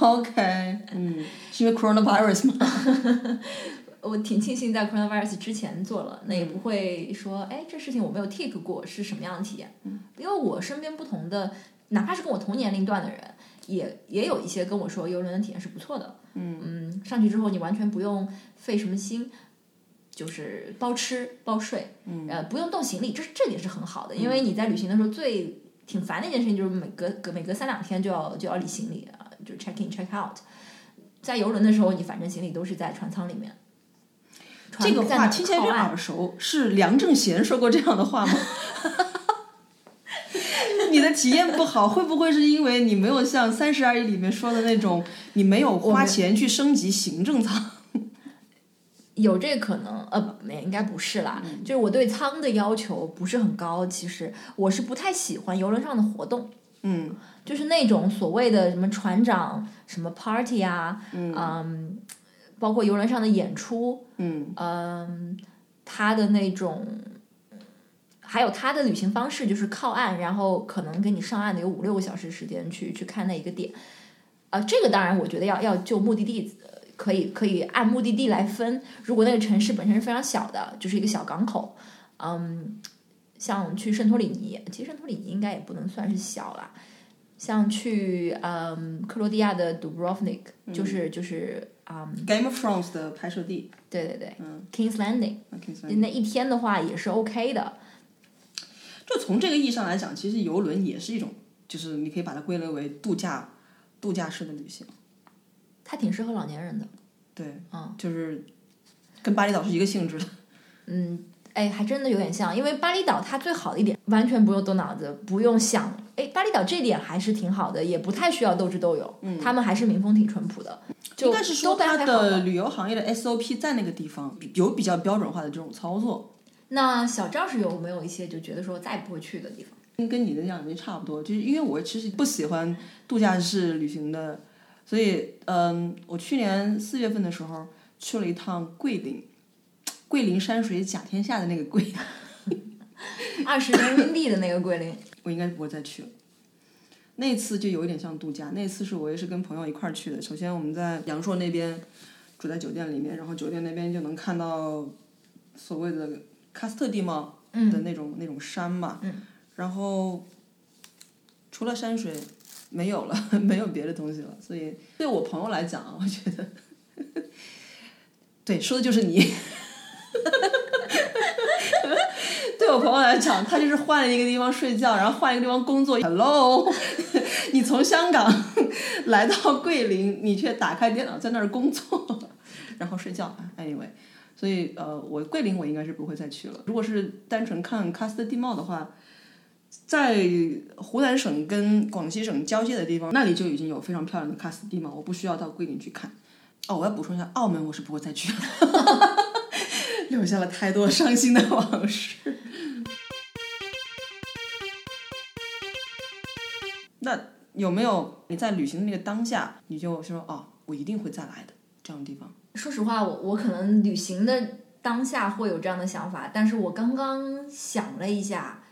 OK，嗯，是因为 coronavirus 吗？我挺庆幸在 coronavirus 之前做了，那也不会说，哎，这事情我没有 take 过，是什么样的体验？因为我身边不同的，哪怕是跟我同年龄段的人，也也有一些跟我说游轮的体验是不错的。嗯上去之后你完全不用费什么心，就是包吃包睡，嗯，呃，不用动行李，这这点是很好的，因为你在旅行的时候最挺烦的一件事情就是每隔隔每隔三两天就要就要理行李啊，就 check in check out。在游轮的时候，你反正行李都是在船舱里面。这个话听起来有点耳熟，是梁正贤说过这样的话吗？你的体验不好，会不会是因为你没有像《三十而已》里面说的那种，你没有花钱去升级行政舱？有这个可能，呃，没应该不是啦。就是我对舱的要求不是很高，其实我是不太喜欢游轮上的活动，嗯就是那种所谓的什么船长什么 party 啊，嗯包括游轮上的演出，嗯嗯，他的那种，还有他的旅行方式就是靠岸，然后可能给你上岸的有五六个小时时间去去看那一个点。啊、这个当然我觉得要要就目的地。呃可以可以按目的地来分，如果那个城市本身是非常小的，就是一个小港口，嗯，像去圣托里尼，其实圣托里尼应该也不能算是小啦，像去嗯克罗地亚的 Dubrovnik，就是就是嗯，，Game of Thrones 的拍摄地，对对对、嗯 k i n g s Landing，那 King's Landing 那一天的话也是 OK 的。就从这个意义上来讲，其实游轮也是一种，就是你可以把它归类为度假度假式的旅行。它挺适合老年人的，对，嗯，就是跟巴厘岛是一个性质的。嗯，哎，还真的有点像，因为巴厘岛它最好的一点，完全不用动脑子，不用想，哎，巴厘岛这点还是挺好的，也不太需要斗智斗勇，嗯，他们还是民风挺淳朴的，就应该是说它。的旅游行业的 SOP 在那个地方有比较标准化的这种操作，那小赵是有没有一些就觉得说再也不会去的地方？跟跟你的样子差不多。就是因为我其实不喜欢度假式旅行的，所以嗯，我去年四月份的时候去了一趟桂林，桂林山水甲天下的那个桂，二十人民币的那个桂林，我应该不会再去了。那次就有一点像度假，那次是我也是跟朋友一块儿去的。首先我们在阳朔那边住在酒店里面，然后酒店那边就能看到所谓的喀斯特地貌的那种、那种山嘛。嗯然后除了山水没有了，没有别的东西了。所以对我朋友来讲啊，我觉得，对，说的就是你。对我朋友来讲，他就是换了一个地方睡觉，然后换一个地方工作。Hello，你从香港 来到桂林，你却打开电脑在那儿工作，然后睡觉。Anyway，所以呃，我桂林我应该是不会再去了。如果是单纯看喀斯特地貌的话，在湖南省跟广西省交界的地方，那里就已经有非常漂亮的喀斯特地貌，我不需要到桂林去看。哦，我要补充一下，澳门我是不会再去了，留下了太多伤心的往事。那有没有你在旅行的那个当下，你就说哦，我一定会再来的这样的地方？说实话，我我可能旅行的当下会有这样的想法，但是我刚刚想了一下，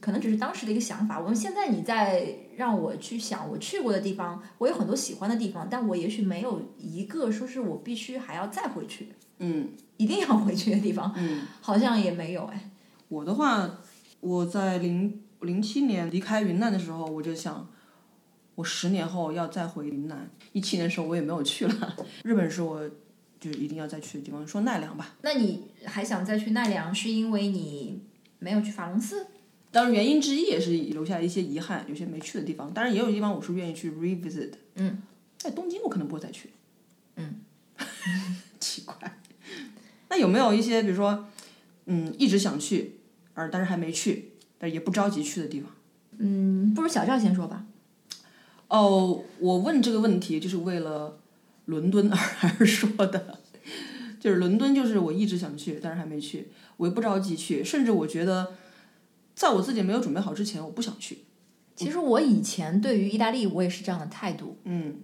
可能只是当时的一个想法。我们现在你在让我去想我去过的地方，我有很多喜欢的地方，但我也许没有一个说是我必须还要再回去，嗯一定要回去的地方，嗯，好像也没有哎。我的话，我在零零七年离开云南的时候，我就想，我十年后要再回云南。一七年的时候我也没有去了，日本是我就一定要再去的地方，说奈良吧。那你还想再去奈良，是因为你没有去法隆寺？当然，原因之一也是留下一些遗憾，有些没去的地方。当然，也有地方我是愿意去 revisit。嗯，在东京我可能不会再去。嗯，奇怪。那有没有一些，比如说，嗯，一直想去，而但是还没去，但也不着急去的地方？嗯，不如小赵先说吧。哦，我问这个问题就是为了伦敦而 而说的，就是伦敦就是我一直想去，但是还没去，我也不着急去，甚至我觉得，在我自己没有准备好之前，我不想去。其实我以前对于意大利，我也是这样的态度。嗯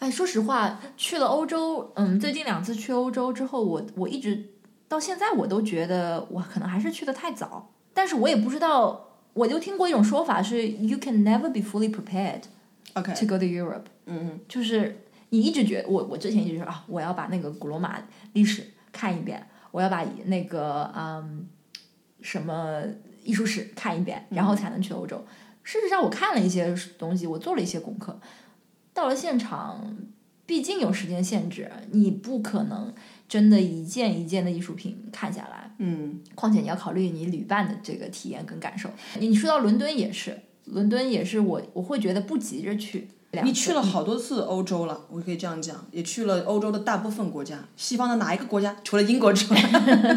哎，说实话，去了欧洲，嗯，最近两次去欧洲之后，我我一直到现在我都觉得我可能还是去的太早，但是我也不知道，我就听过一种说法是 “you can never be fully prepared，OK，to go to Europe”，嗯就是你一直觉得我我之前一直说啊，我要把那个古罗马历史看一遍，我要把那个嗯什么艺术史看一遍，然后才能去欧洲。事实上，我看了一些东西，我做了一些功课，到了现场，毕竟有时间限制，你不可能真的一件一件的艺术品看下来。嗯况且你要考虑你旅伴的这个体验跟感受。你说到伦敦也是，伦敦也是我我会觉得不急着去。你去了好多次欧洲了，我可以这样讲，也去了欧洲的大部分国家，西方的哪一个国家？除了英国之外，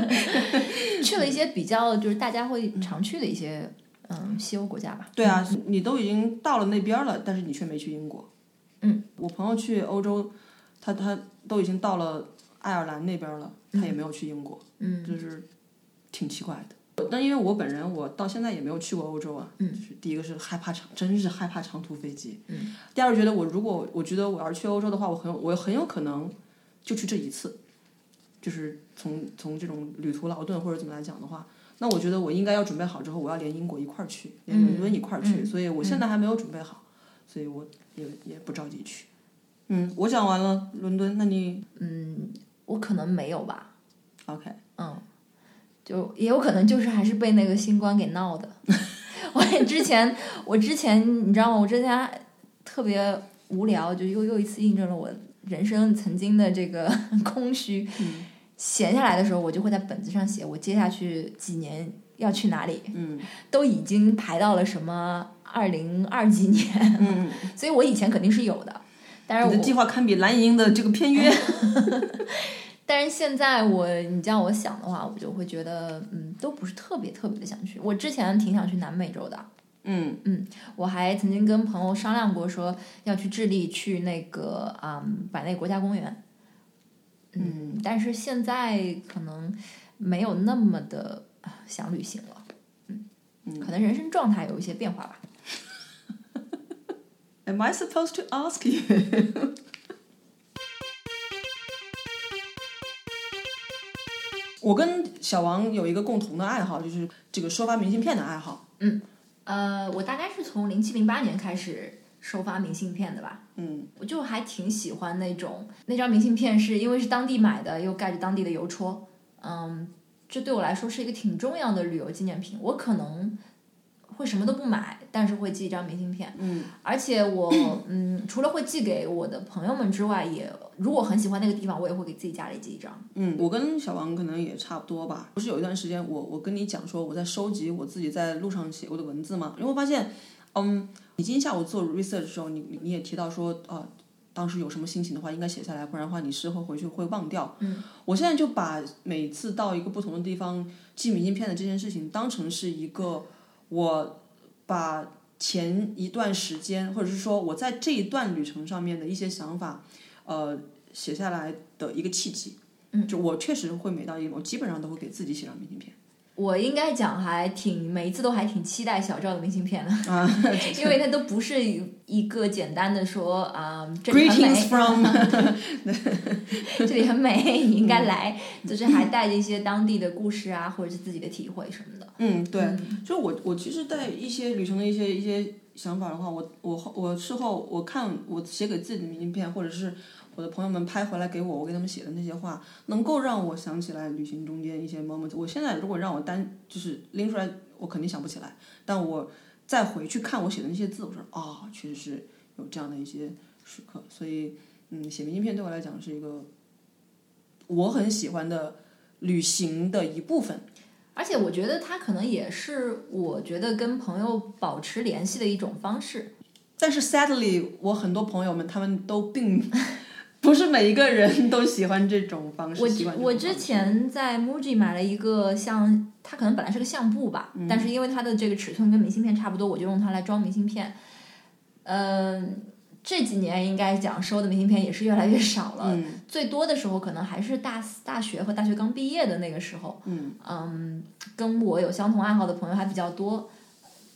去了一些比较就是大家会常去的一些嗯西欧国家吧。对啊，你都已经到了那边了，但是你却没去英国。嗯，我朋友去欧洲，他他都已经到了爱尔兰那边了，他也没有去英国，嗯，就是挺奇怪的。但因为我本人我到现在也没有去过欧洲啊，嗯。就是第一个是害怕长，真是害怕长途飞机，嗯，第二个觉得我如果我觉得我要是去欧洲的话，我很有我很有可能就去这一次，就是从从这种旅途劳顿或者怎么来讲的话，那我觉得我应该要准备好之后，我要连英国一块儿去，连伦敦一块儿去，所以我现在还没有准备好，所以我也也不着急去。嗯，我讲完了伦敦，那你嗯我可能没有吧，OK？嗯，就也有可能就是还是被那个新冠给闹的。我也之前，我之前你知道吗？我之前特别无聊，就又又一次印证了我人生曾经的这个 空虚。闲下来的时候，我就会在本子上写我接下去几年要去哪里，嗯都已经排到了什么二零二几年，嗯，所以我以前肯定是有的。但是我你的计划堪比蓝莹莹的这个片约。但是现在我你叫我想的话，我就会觉得，嗯，都不是特别特别的想去。我之前挺想去南美洲的，嗯嗯我还曾经跟朋友商量过，说要去智利去那个啊、嗯、百内国家公园。嗯，但是现在可能没有那么的啊想旅行了。嗯，可能人生状态有一些变化吧。Am I supposed to ask you？我跟小王有一个共同的爱好，就是这个收发明信片的爱好。嗯呃，我大概是从零七零八年开始收发明信片的吧。嗯我就还挺喜欢那种那张明信片，是因为是当地买的，又盖着当地的邮戳，嗯，这对我来说是一个挺重要的旅游纪念品。我可能会什么都不买，但是会寄一张明信片，嗯而且我嗯，除了会寄给我的朋友们之外，也如果很喜欢那个地方，我也会给自己家里寄一张。嗯，我跟小王可能也差不多吧。不是有一段时间我我跟你讲说我在收集我自己在路上写过的文字吗？因为我发现，嗯，你今天下午做 research 的时候，你你你也提到说啊。当时有什么心情的话，应该写下来，不然的话你事后回去会忘掉。嗯，我现在就把每次到一个不同的地方寄明信片的这件事情当成是一个我把前一段时间，或者是说我在这一段旅程上面的一些想法，呃，写下来的一个契机。嗯，就我确实会每到一个，我基本上都会给自己写张明信片。我应该讲还挺每一次都还挺期待小赵的明信片的，啊因为它都不是一个简单的说啊、这里很美。Greetings from 这里很美，你应该来，就是还带着一些当地的故事啊，或者是自己的体会什么的。嗯，对，就我我其实，带一些旅程的一些一些想法的话，我我后我事后我看我写给自己的明信片，或者是我的朋友们拍回来给我，我给他们写的那些话，能够让我想起来旅行中间一些 moment。我现在如果让我单就是拎出来，我肯定想不起来，但我再回去看我写的那些字，我说啊、确实是有这样的一些时刻，所以嗯，写明信片对我来讲是一个我很喜欢的旅行的一部分。而且我觉得它可能也是我觉得跟朋友保持联系的一种方式。但是 sadly，我很多朋友们他们都并不是每一个人 都喜欢这种方式。我我之前在 MUJI 买了一个像，它可能本来是个相簿吧，但是因为它的这个尺寸跟明信片差不多，我就用它来装明信片。嗯、这几年应该讲收的明信片也是越来越少了，嗯最多的时候可能还是大大学和大学刚毕业的那个时候。嗯嗯，跟我有相同爱好的朋友还比较多，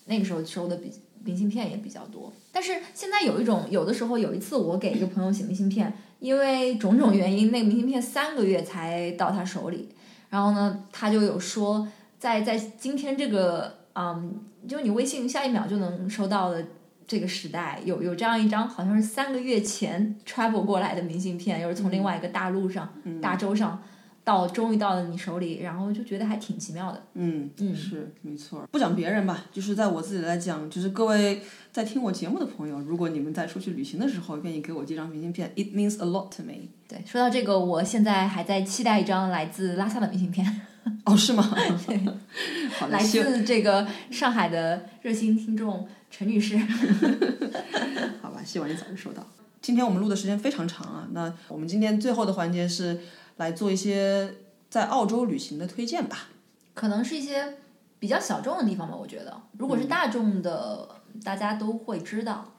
那个时候收的比明信片也比较多。但是现在有一种，有的时候有一次我给一个朋友写明信片，因为种种原因，那个明信片三个月才到他手里，然后呢，他就有说，在在今天这个嗯，就你微信下一秒就能收到的。这个时代有有这样一张好像是三个月前 travel 过来的明信片，又是从另外一个大陆上、大洲上到终于到了你手里，然后就觉得还挺奇妙的。嗯嗯是没错。不讲别人吧，就是在我自己来讲，就是各位在听我节目的朋友，如果你们在出去旅行的时候愿意给我寄张明信片，it means a lot to me。对，说到这个，我现在还在期待一张来自拉萨的明信片，哦，是吗？好，来自这个上海的热心听众陈女士。好吧，希望你早日收到。今天我们录的时间非常长啊，那我们今天最后的环节是来做一些在澳洲旅行的推荐吧。可能是一些比较小众的地方吧，我觉得。如果是大众的，大家都会知道。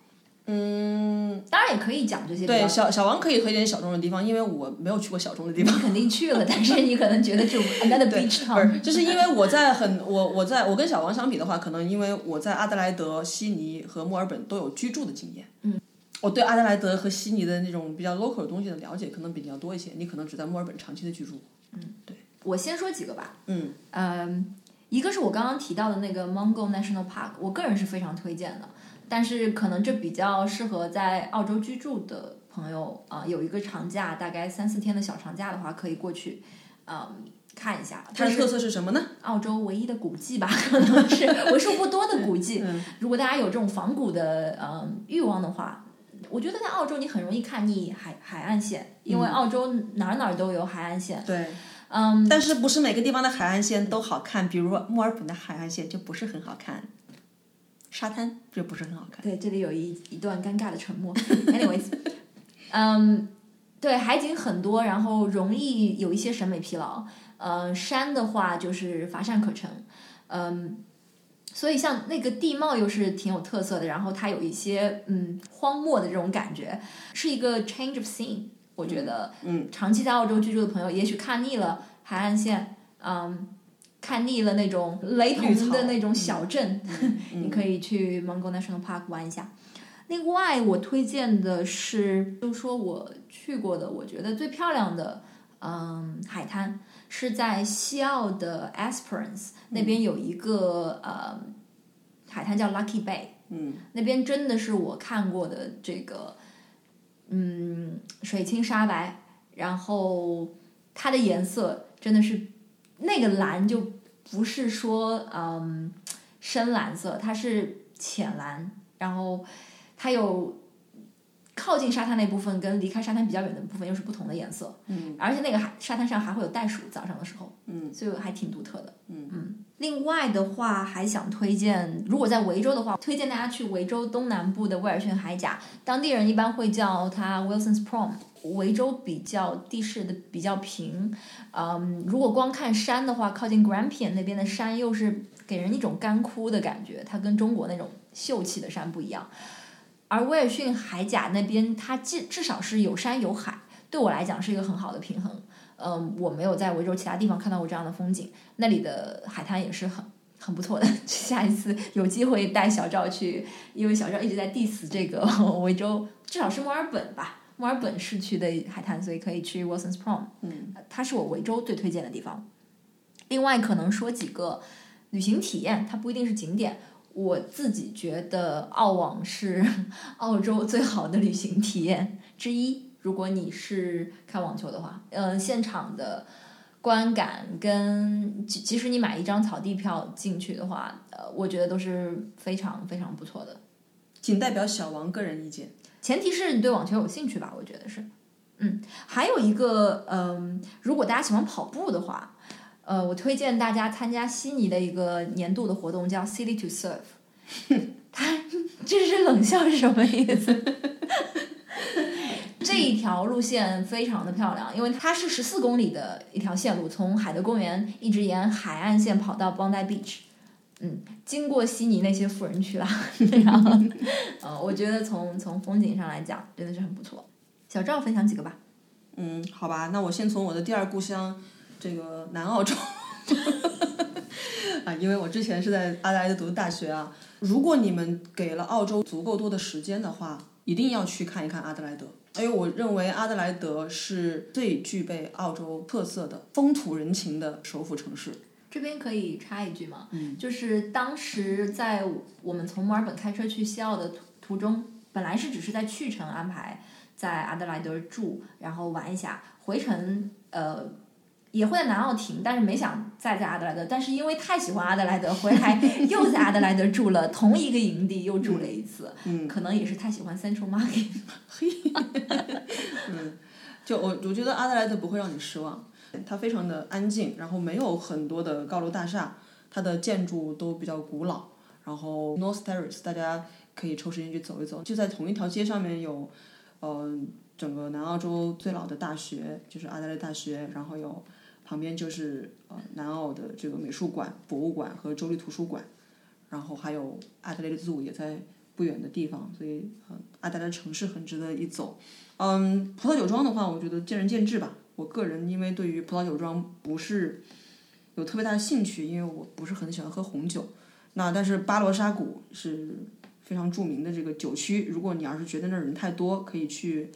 嗯，当然也可以讲这些。对，小小王可以推荐小众的地方，因为我没有去过小众的地方。你肯定去了，但是你可能觉得就 another beach 不 town。是，就是因为我在很我我在我跟小王相比的话，可能因为我在阿德莱德、悉尼和墨尔本都有居住的经验。嗯，我对阿德莱德和悉尼的那种比较 local 的东西的了解可能比较多一些。你可能只在墨尔本长期的居住。嗯，对我先说几个吧。嗯嗯，一个是我刚刚提到的那个 Mungo National Park，我个人是非常推荐的，但是可能这比较适合在澳洲居住的朋友啊、有一个长假，大概三四天的小长假的话，可以过去，嗯，看一下。它的特色是什么呢？澳洲唯一的古迹吧，可能是为数不多的古迹。嗯如果大家有这种仿古的嗯欲望的话，我觉得在澳洲你很容易看腻海海岸线，因为澳洲哪儿哪儿都有海岸线。对，嗯，但是不是每个地方的海岸线都好看？比如墨尔本的海岸线就不是很好看，沙滩就不是很好看。对，这里有一一段尴尬的沉默。Anyways，嗯，对，海景很多，然后容易有一些审美疲劳。呃，山的话就是乏善可陈，嗯，所以像那个地貌又是挺有特色的，然后它有一些嗯荒漠的这种感觉，是一个 change of scene。我觉得，嗯，长期在澳洲居住的朋友，也许看腻了海岸线，嗯，看腻了那种雷同的那种小镇，嗯 你可以去 Mungo National Park 玩一下。另外，我推荐的是，就说我去过的，我觉得最漂亮的，嗯，海滩是在西澳的 Esperance 那边有一个、呃海滩叫 Lucky Bay，嗯，那边真的是我看过的这个，嗯，水清沙白，然后它的颜色真的是那个蓝就不是说嗯深蓝色，它是浅蓝，然后它有靠近沙滩那部分跟离开沙滩比较远的部分又是不同的颜色，嗯，而且那个海沙滩上还会有袋鼠，早上的时候，嗯，所以还挺独特的，嗯。嗯。另外的话，还想推荐，如果在维州的话，推荐大家去维州东南部的威尔逊海岬，当地人一般会叫它 Wilson's Prom。维州比较地势的比较平，嗯，如果光看山的话，靠近 Grampian 那边的山又是给人一种干枯的感觉，它跟中国那种秀气的山不一样。而威尔逊海甲那边，它至至少是有山有海，对我来讲是一个很好的平衡。嗯，我没有在维州其他地方看到过这样的风景，那里的海滩也是很很不错的。下一次有机会带小赵去，因为小赵一直在 diss 这个 维州，至少是墨尔本吧，墨尔本市区的海滩，所以可以去 Wilson's Prom，嗯，它是我维州最推荐的地方。另外，可能说几个旅行体验，它不一定是景点。我自己觉得澳网是 澳洲最好的旅行体验之一。如果你是看网球的话，嗯、现场的观感跟即即使你买一张草地票进去的话，呃，我觉得都是非常非常不错的。仅代表小王个人意见。前提是你对网球有兴趣吧，我觉得是。嗯，还有一个，嗯，如果大家喜欢跑步的话，呃，我推荐大家参加悉尼的一个年度的活动，叫 City to Surf。他这是冷笑是什么意思？这一条路线非常的漂亮，因为它是十四公里的一条线路，从海德公园一直沿海岸线跑到 Bondi Beach。嗯，经过悉尼那些富人区啦，然后，呃，我觉得从从风景上来讲，真的是很不错。小赵分享几个吧。嗯，好吧，那我先从我的第二故乡这个南澳洲啊，因为我之前是在阿德莱德读的大学啊。如果你们给了澳洲足够多的时间的话，一定要去看一看阿德莱德。因为我认为阿德莱德是最具备澳洲特色的风土人情的首府城市。这边可以插一句吗？嗯，就是当时在我们从墨尔本开车去西澳的途途中，本来是只是在去程安排在阿德莱德住，然后玩一下，回程呃也会在南澳停，但是没想再在阿德莱德，但是因为太喜欢阿德莱德，回来 又在阿德莱德住了同一个营地，又住了一次，嗯，可能也是太喜欢 Central Market。嘿 嗯就我我觉得阿德莱德不会让你失望，它非常的安静，然后没有很多的高楼大厦，它的建筑都比较古老。然后 North Terrace 大家可以抽时间去走一走，就在同一条街上面有，呃，整个南澳洲最老的大学就是阿德莱德大学，然后有旁边就是呃南澳的这个美术馆、博物馆和州立图书馆，然后还有阿德莱德 Zoo 也在不远的地方，所以呃阿德莱德城市很值得一走。嗯，葡萄酒庄的话，我觉得见仁见智吧。我个人因为对于葡萄酒庄不是有特别大的兴趣，因为我不是很喜欢喝红酒。那但是巴罗沙谷是非常著名的这个酒区，如果你要是觉得那儿人太多，可以去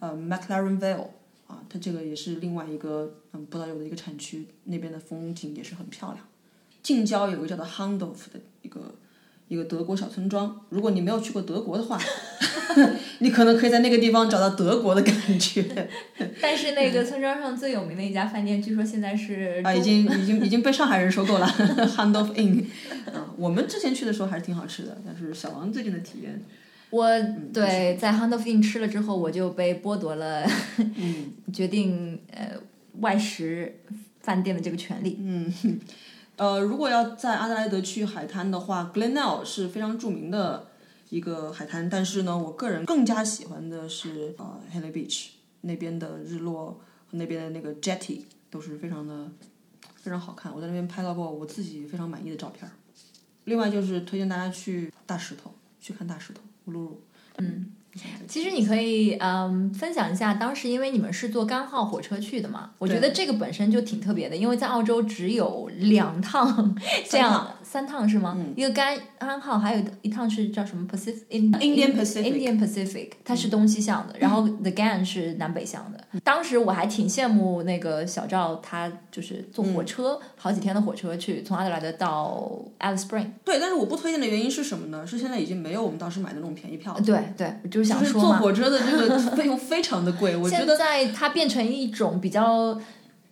呃 McLaren Vale 啊，它这个也是另外一个嗯葡萄酒的一个产区，那边的风景也是很漂亮。近郊有个叫做 Handorf 的一个一个德国小村庄，如果你没有去过德国的话，你可能可以在那个地方找到德国的感觉。但是那个村庄上最有名的一家饭店，据说现在是啊，已经已经已经被上海人收购了，Handorf Inn。啊，我们之前去的时候还是挺好吃的，但是小王最近的体验，我对在 Handorf Inn 吃了之后，我就被剥夺了嗯 决定呃外食饭店的这个权利。嗯，呃，如果要在阿德莱德去海滩的话，Glenelg 是非常著名的一个海滩，但是呢，我个人更加喜欢的是呃 Henley Beach 那边的日落和那边的那个 jetty 都是非常的非常好看，我在那边拍到过我自己非常满意的照片儿。另外就是推荐大家去大石头，去看大石头嗯，其实你可以嗯分享一下，当时因为你们是坐干号火车去的嘛，我觉得这个本身就挺特别的，因为在澳洲只有两趟 这样三趟是吗？一个干安号，还有一趟是叫什么 Pacific Indian Pacific Indian Pacific，它是东西向的，然后 The Gan 是南北向的。当时我还挺羡慕那个小赵，他就是坐火车、好几天的火车去从阿德莱德到 Alice Spring。对，但是我不推荐的原因是什么呢？是现在已经没有我们当时买的那种便宜票了。对对，我就是想说嘛，坐火车的这个费用非常的贵，我觉得 现在它变成一种比较。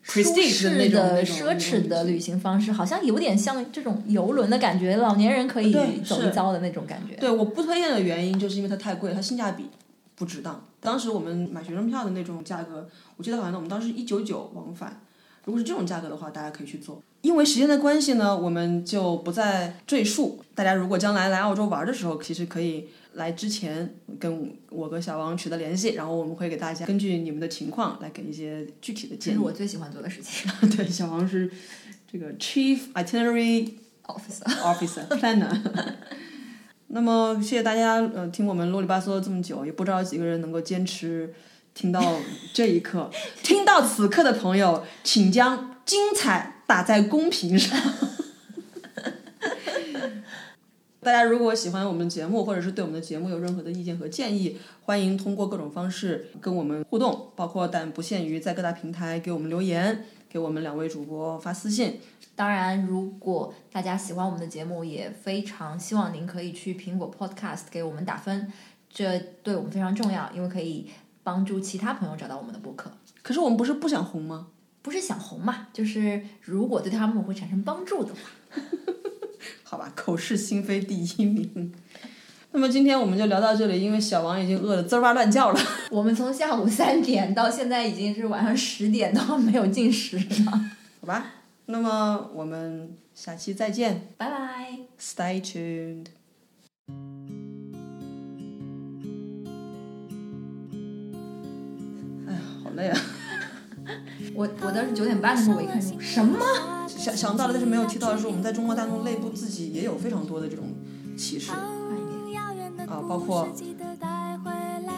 舒 Prestige 适的奢侈的旅行方式，好像有点像这种游轮的感觉，老年人可以走一遭的那种感觉。对，我不推荐的原因就是因为它太贵，它性价比不值当。当时我们买学生票的那种价格，我记得好像我们当时一九九往返，如果是这种价格的话，大家可以去做。因为时间的关系呢，我们就不再赘述。大家如果将来来澳洲玩的时候，其实可以来之前跟我跟小王取得联系，然后我们会给大家根据你们的情况来给一些具体的建议。这是我最喜欢做的事情。对，小王是这个 Chief Itinerary Officer Officer Planner。那么谢谢大家，呃，听我们啰里吧嗦这么久，也不知道几个人能够坚持听到这一刻。听到此刻的朋友，请将精彩打在公屏上。大家如果喜欢我们的节目，或者是对我们的节目有任何的意见和建议，欢迎通过各种方式跟我们互动，包括但不限于在各大平台给我们留言，给我们两位主播发私信。当然，如果大家喜欢我们的节目，也非常希望您可以去苹果 Podcast 给我们打分，这对我们非常重要，因为可以帮助其他朋友找到我们的播客。可是我们不是不想红吗？不是想红嘛，就是如果对他们会产生帮助的话。好吧，口是心非第一名。那么今天我们就聊到这里，因为小王已经饿得滋儿哇乱叫了。我们从下午三点到现在已经是晚上十点，都没有进食了。好吧，那么我们下期再见拜拜。，Stay tuned。哎呀，好累啊！我我当时九点半的时候，我一看说什么？想想到了，但是没有提到的是，我们在中国大陆内部自己也有非常多的这种歧视啊，包括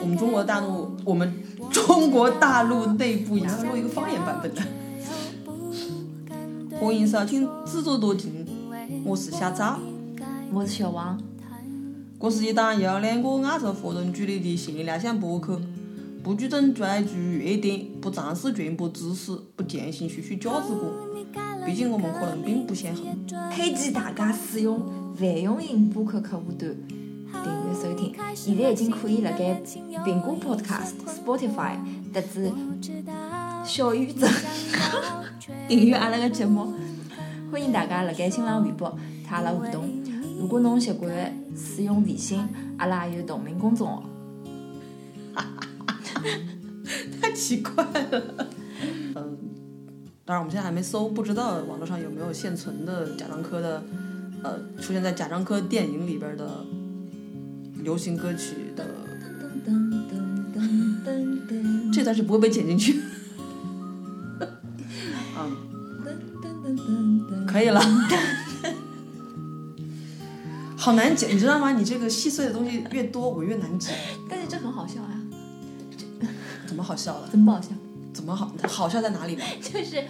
我们中国大陆，我们中国大陆内部也要录一个方言版本的。欢迎收听《自作多情》，我是小赵，我是小王，这是一档由两个爱着活人距离的闲聊向播客，不注重追逐热点，不尝试传播知识，不践行输出价值观。毕竟我们可能并不想红。推荐大家使用泛用型播客客户端订阅收听，现在已经可以辣盖苹果 Podcast、Spotify 特子小宇宙 订阅阿拉个节目。欢迎大家辣盖新浪微博和阿拉互动。如果侬习惯使用微信，阿拉也有同名公众号。太奇怪了。嗯，当然我们现在还没搜，不知道网络上有没有现存的贾樟柯的，呃，出现在贾樟柯电影里边的流行歌曲的，这段是不会被剪进去。嗯，可以了。好难剪，你知道吗？你这个细碎的东西越多，我越难剪。但是这很好笑啊，怎么好笑了？真不好笑。怎么好？好笑在哪里呢？就是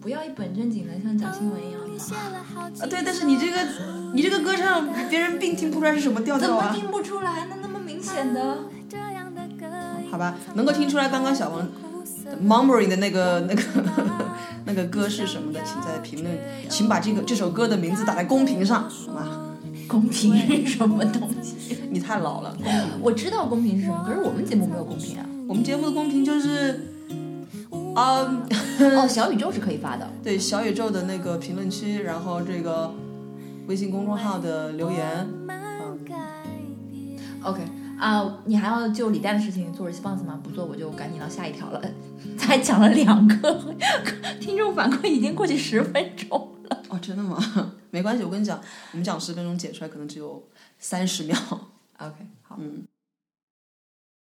不要一本正经的像讲新闻一样的嘛。啊，对，但是你这个，你这个歌唱，别人并听不出来是什么调调啊。怎么听不出来呢？那么明显的。好吧，能够听出来，刚刚小王 murmuring 的那个 那个那个歌是什么的，请在评论，请把这个这首歌的名字打在公屏上，好吗？公平是什么东西？你太老了，我知道公平是什么，可是我们节目没有公平啊。我们节目的公平就是，啊、哦，小宇宙是可以发的。对小宇宙的那个评论区，然后这个微信公众号的留言，嗯，OK 啊、你还要就李诞的事情做 response 吗？不做我就赶紧到下一条了。才讲了两个，听众反馈已经过去十分钟了。哦，真的吗？没关系，我跟你讲，我们讲十分钟剪出来可能只有三十秒。OK，好。嗯。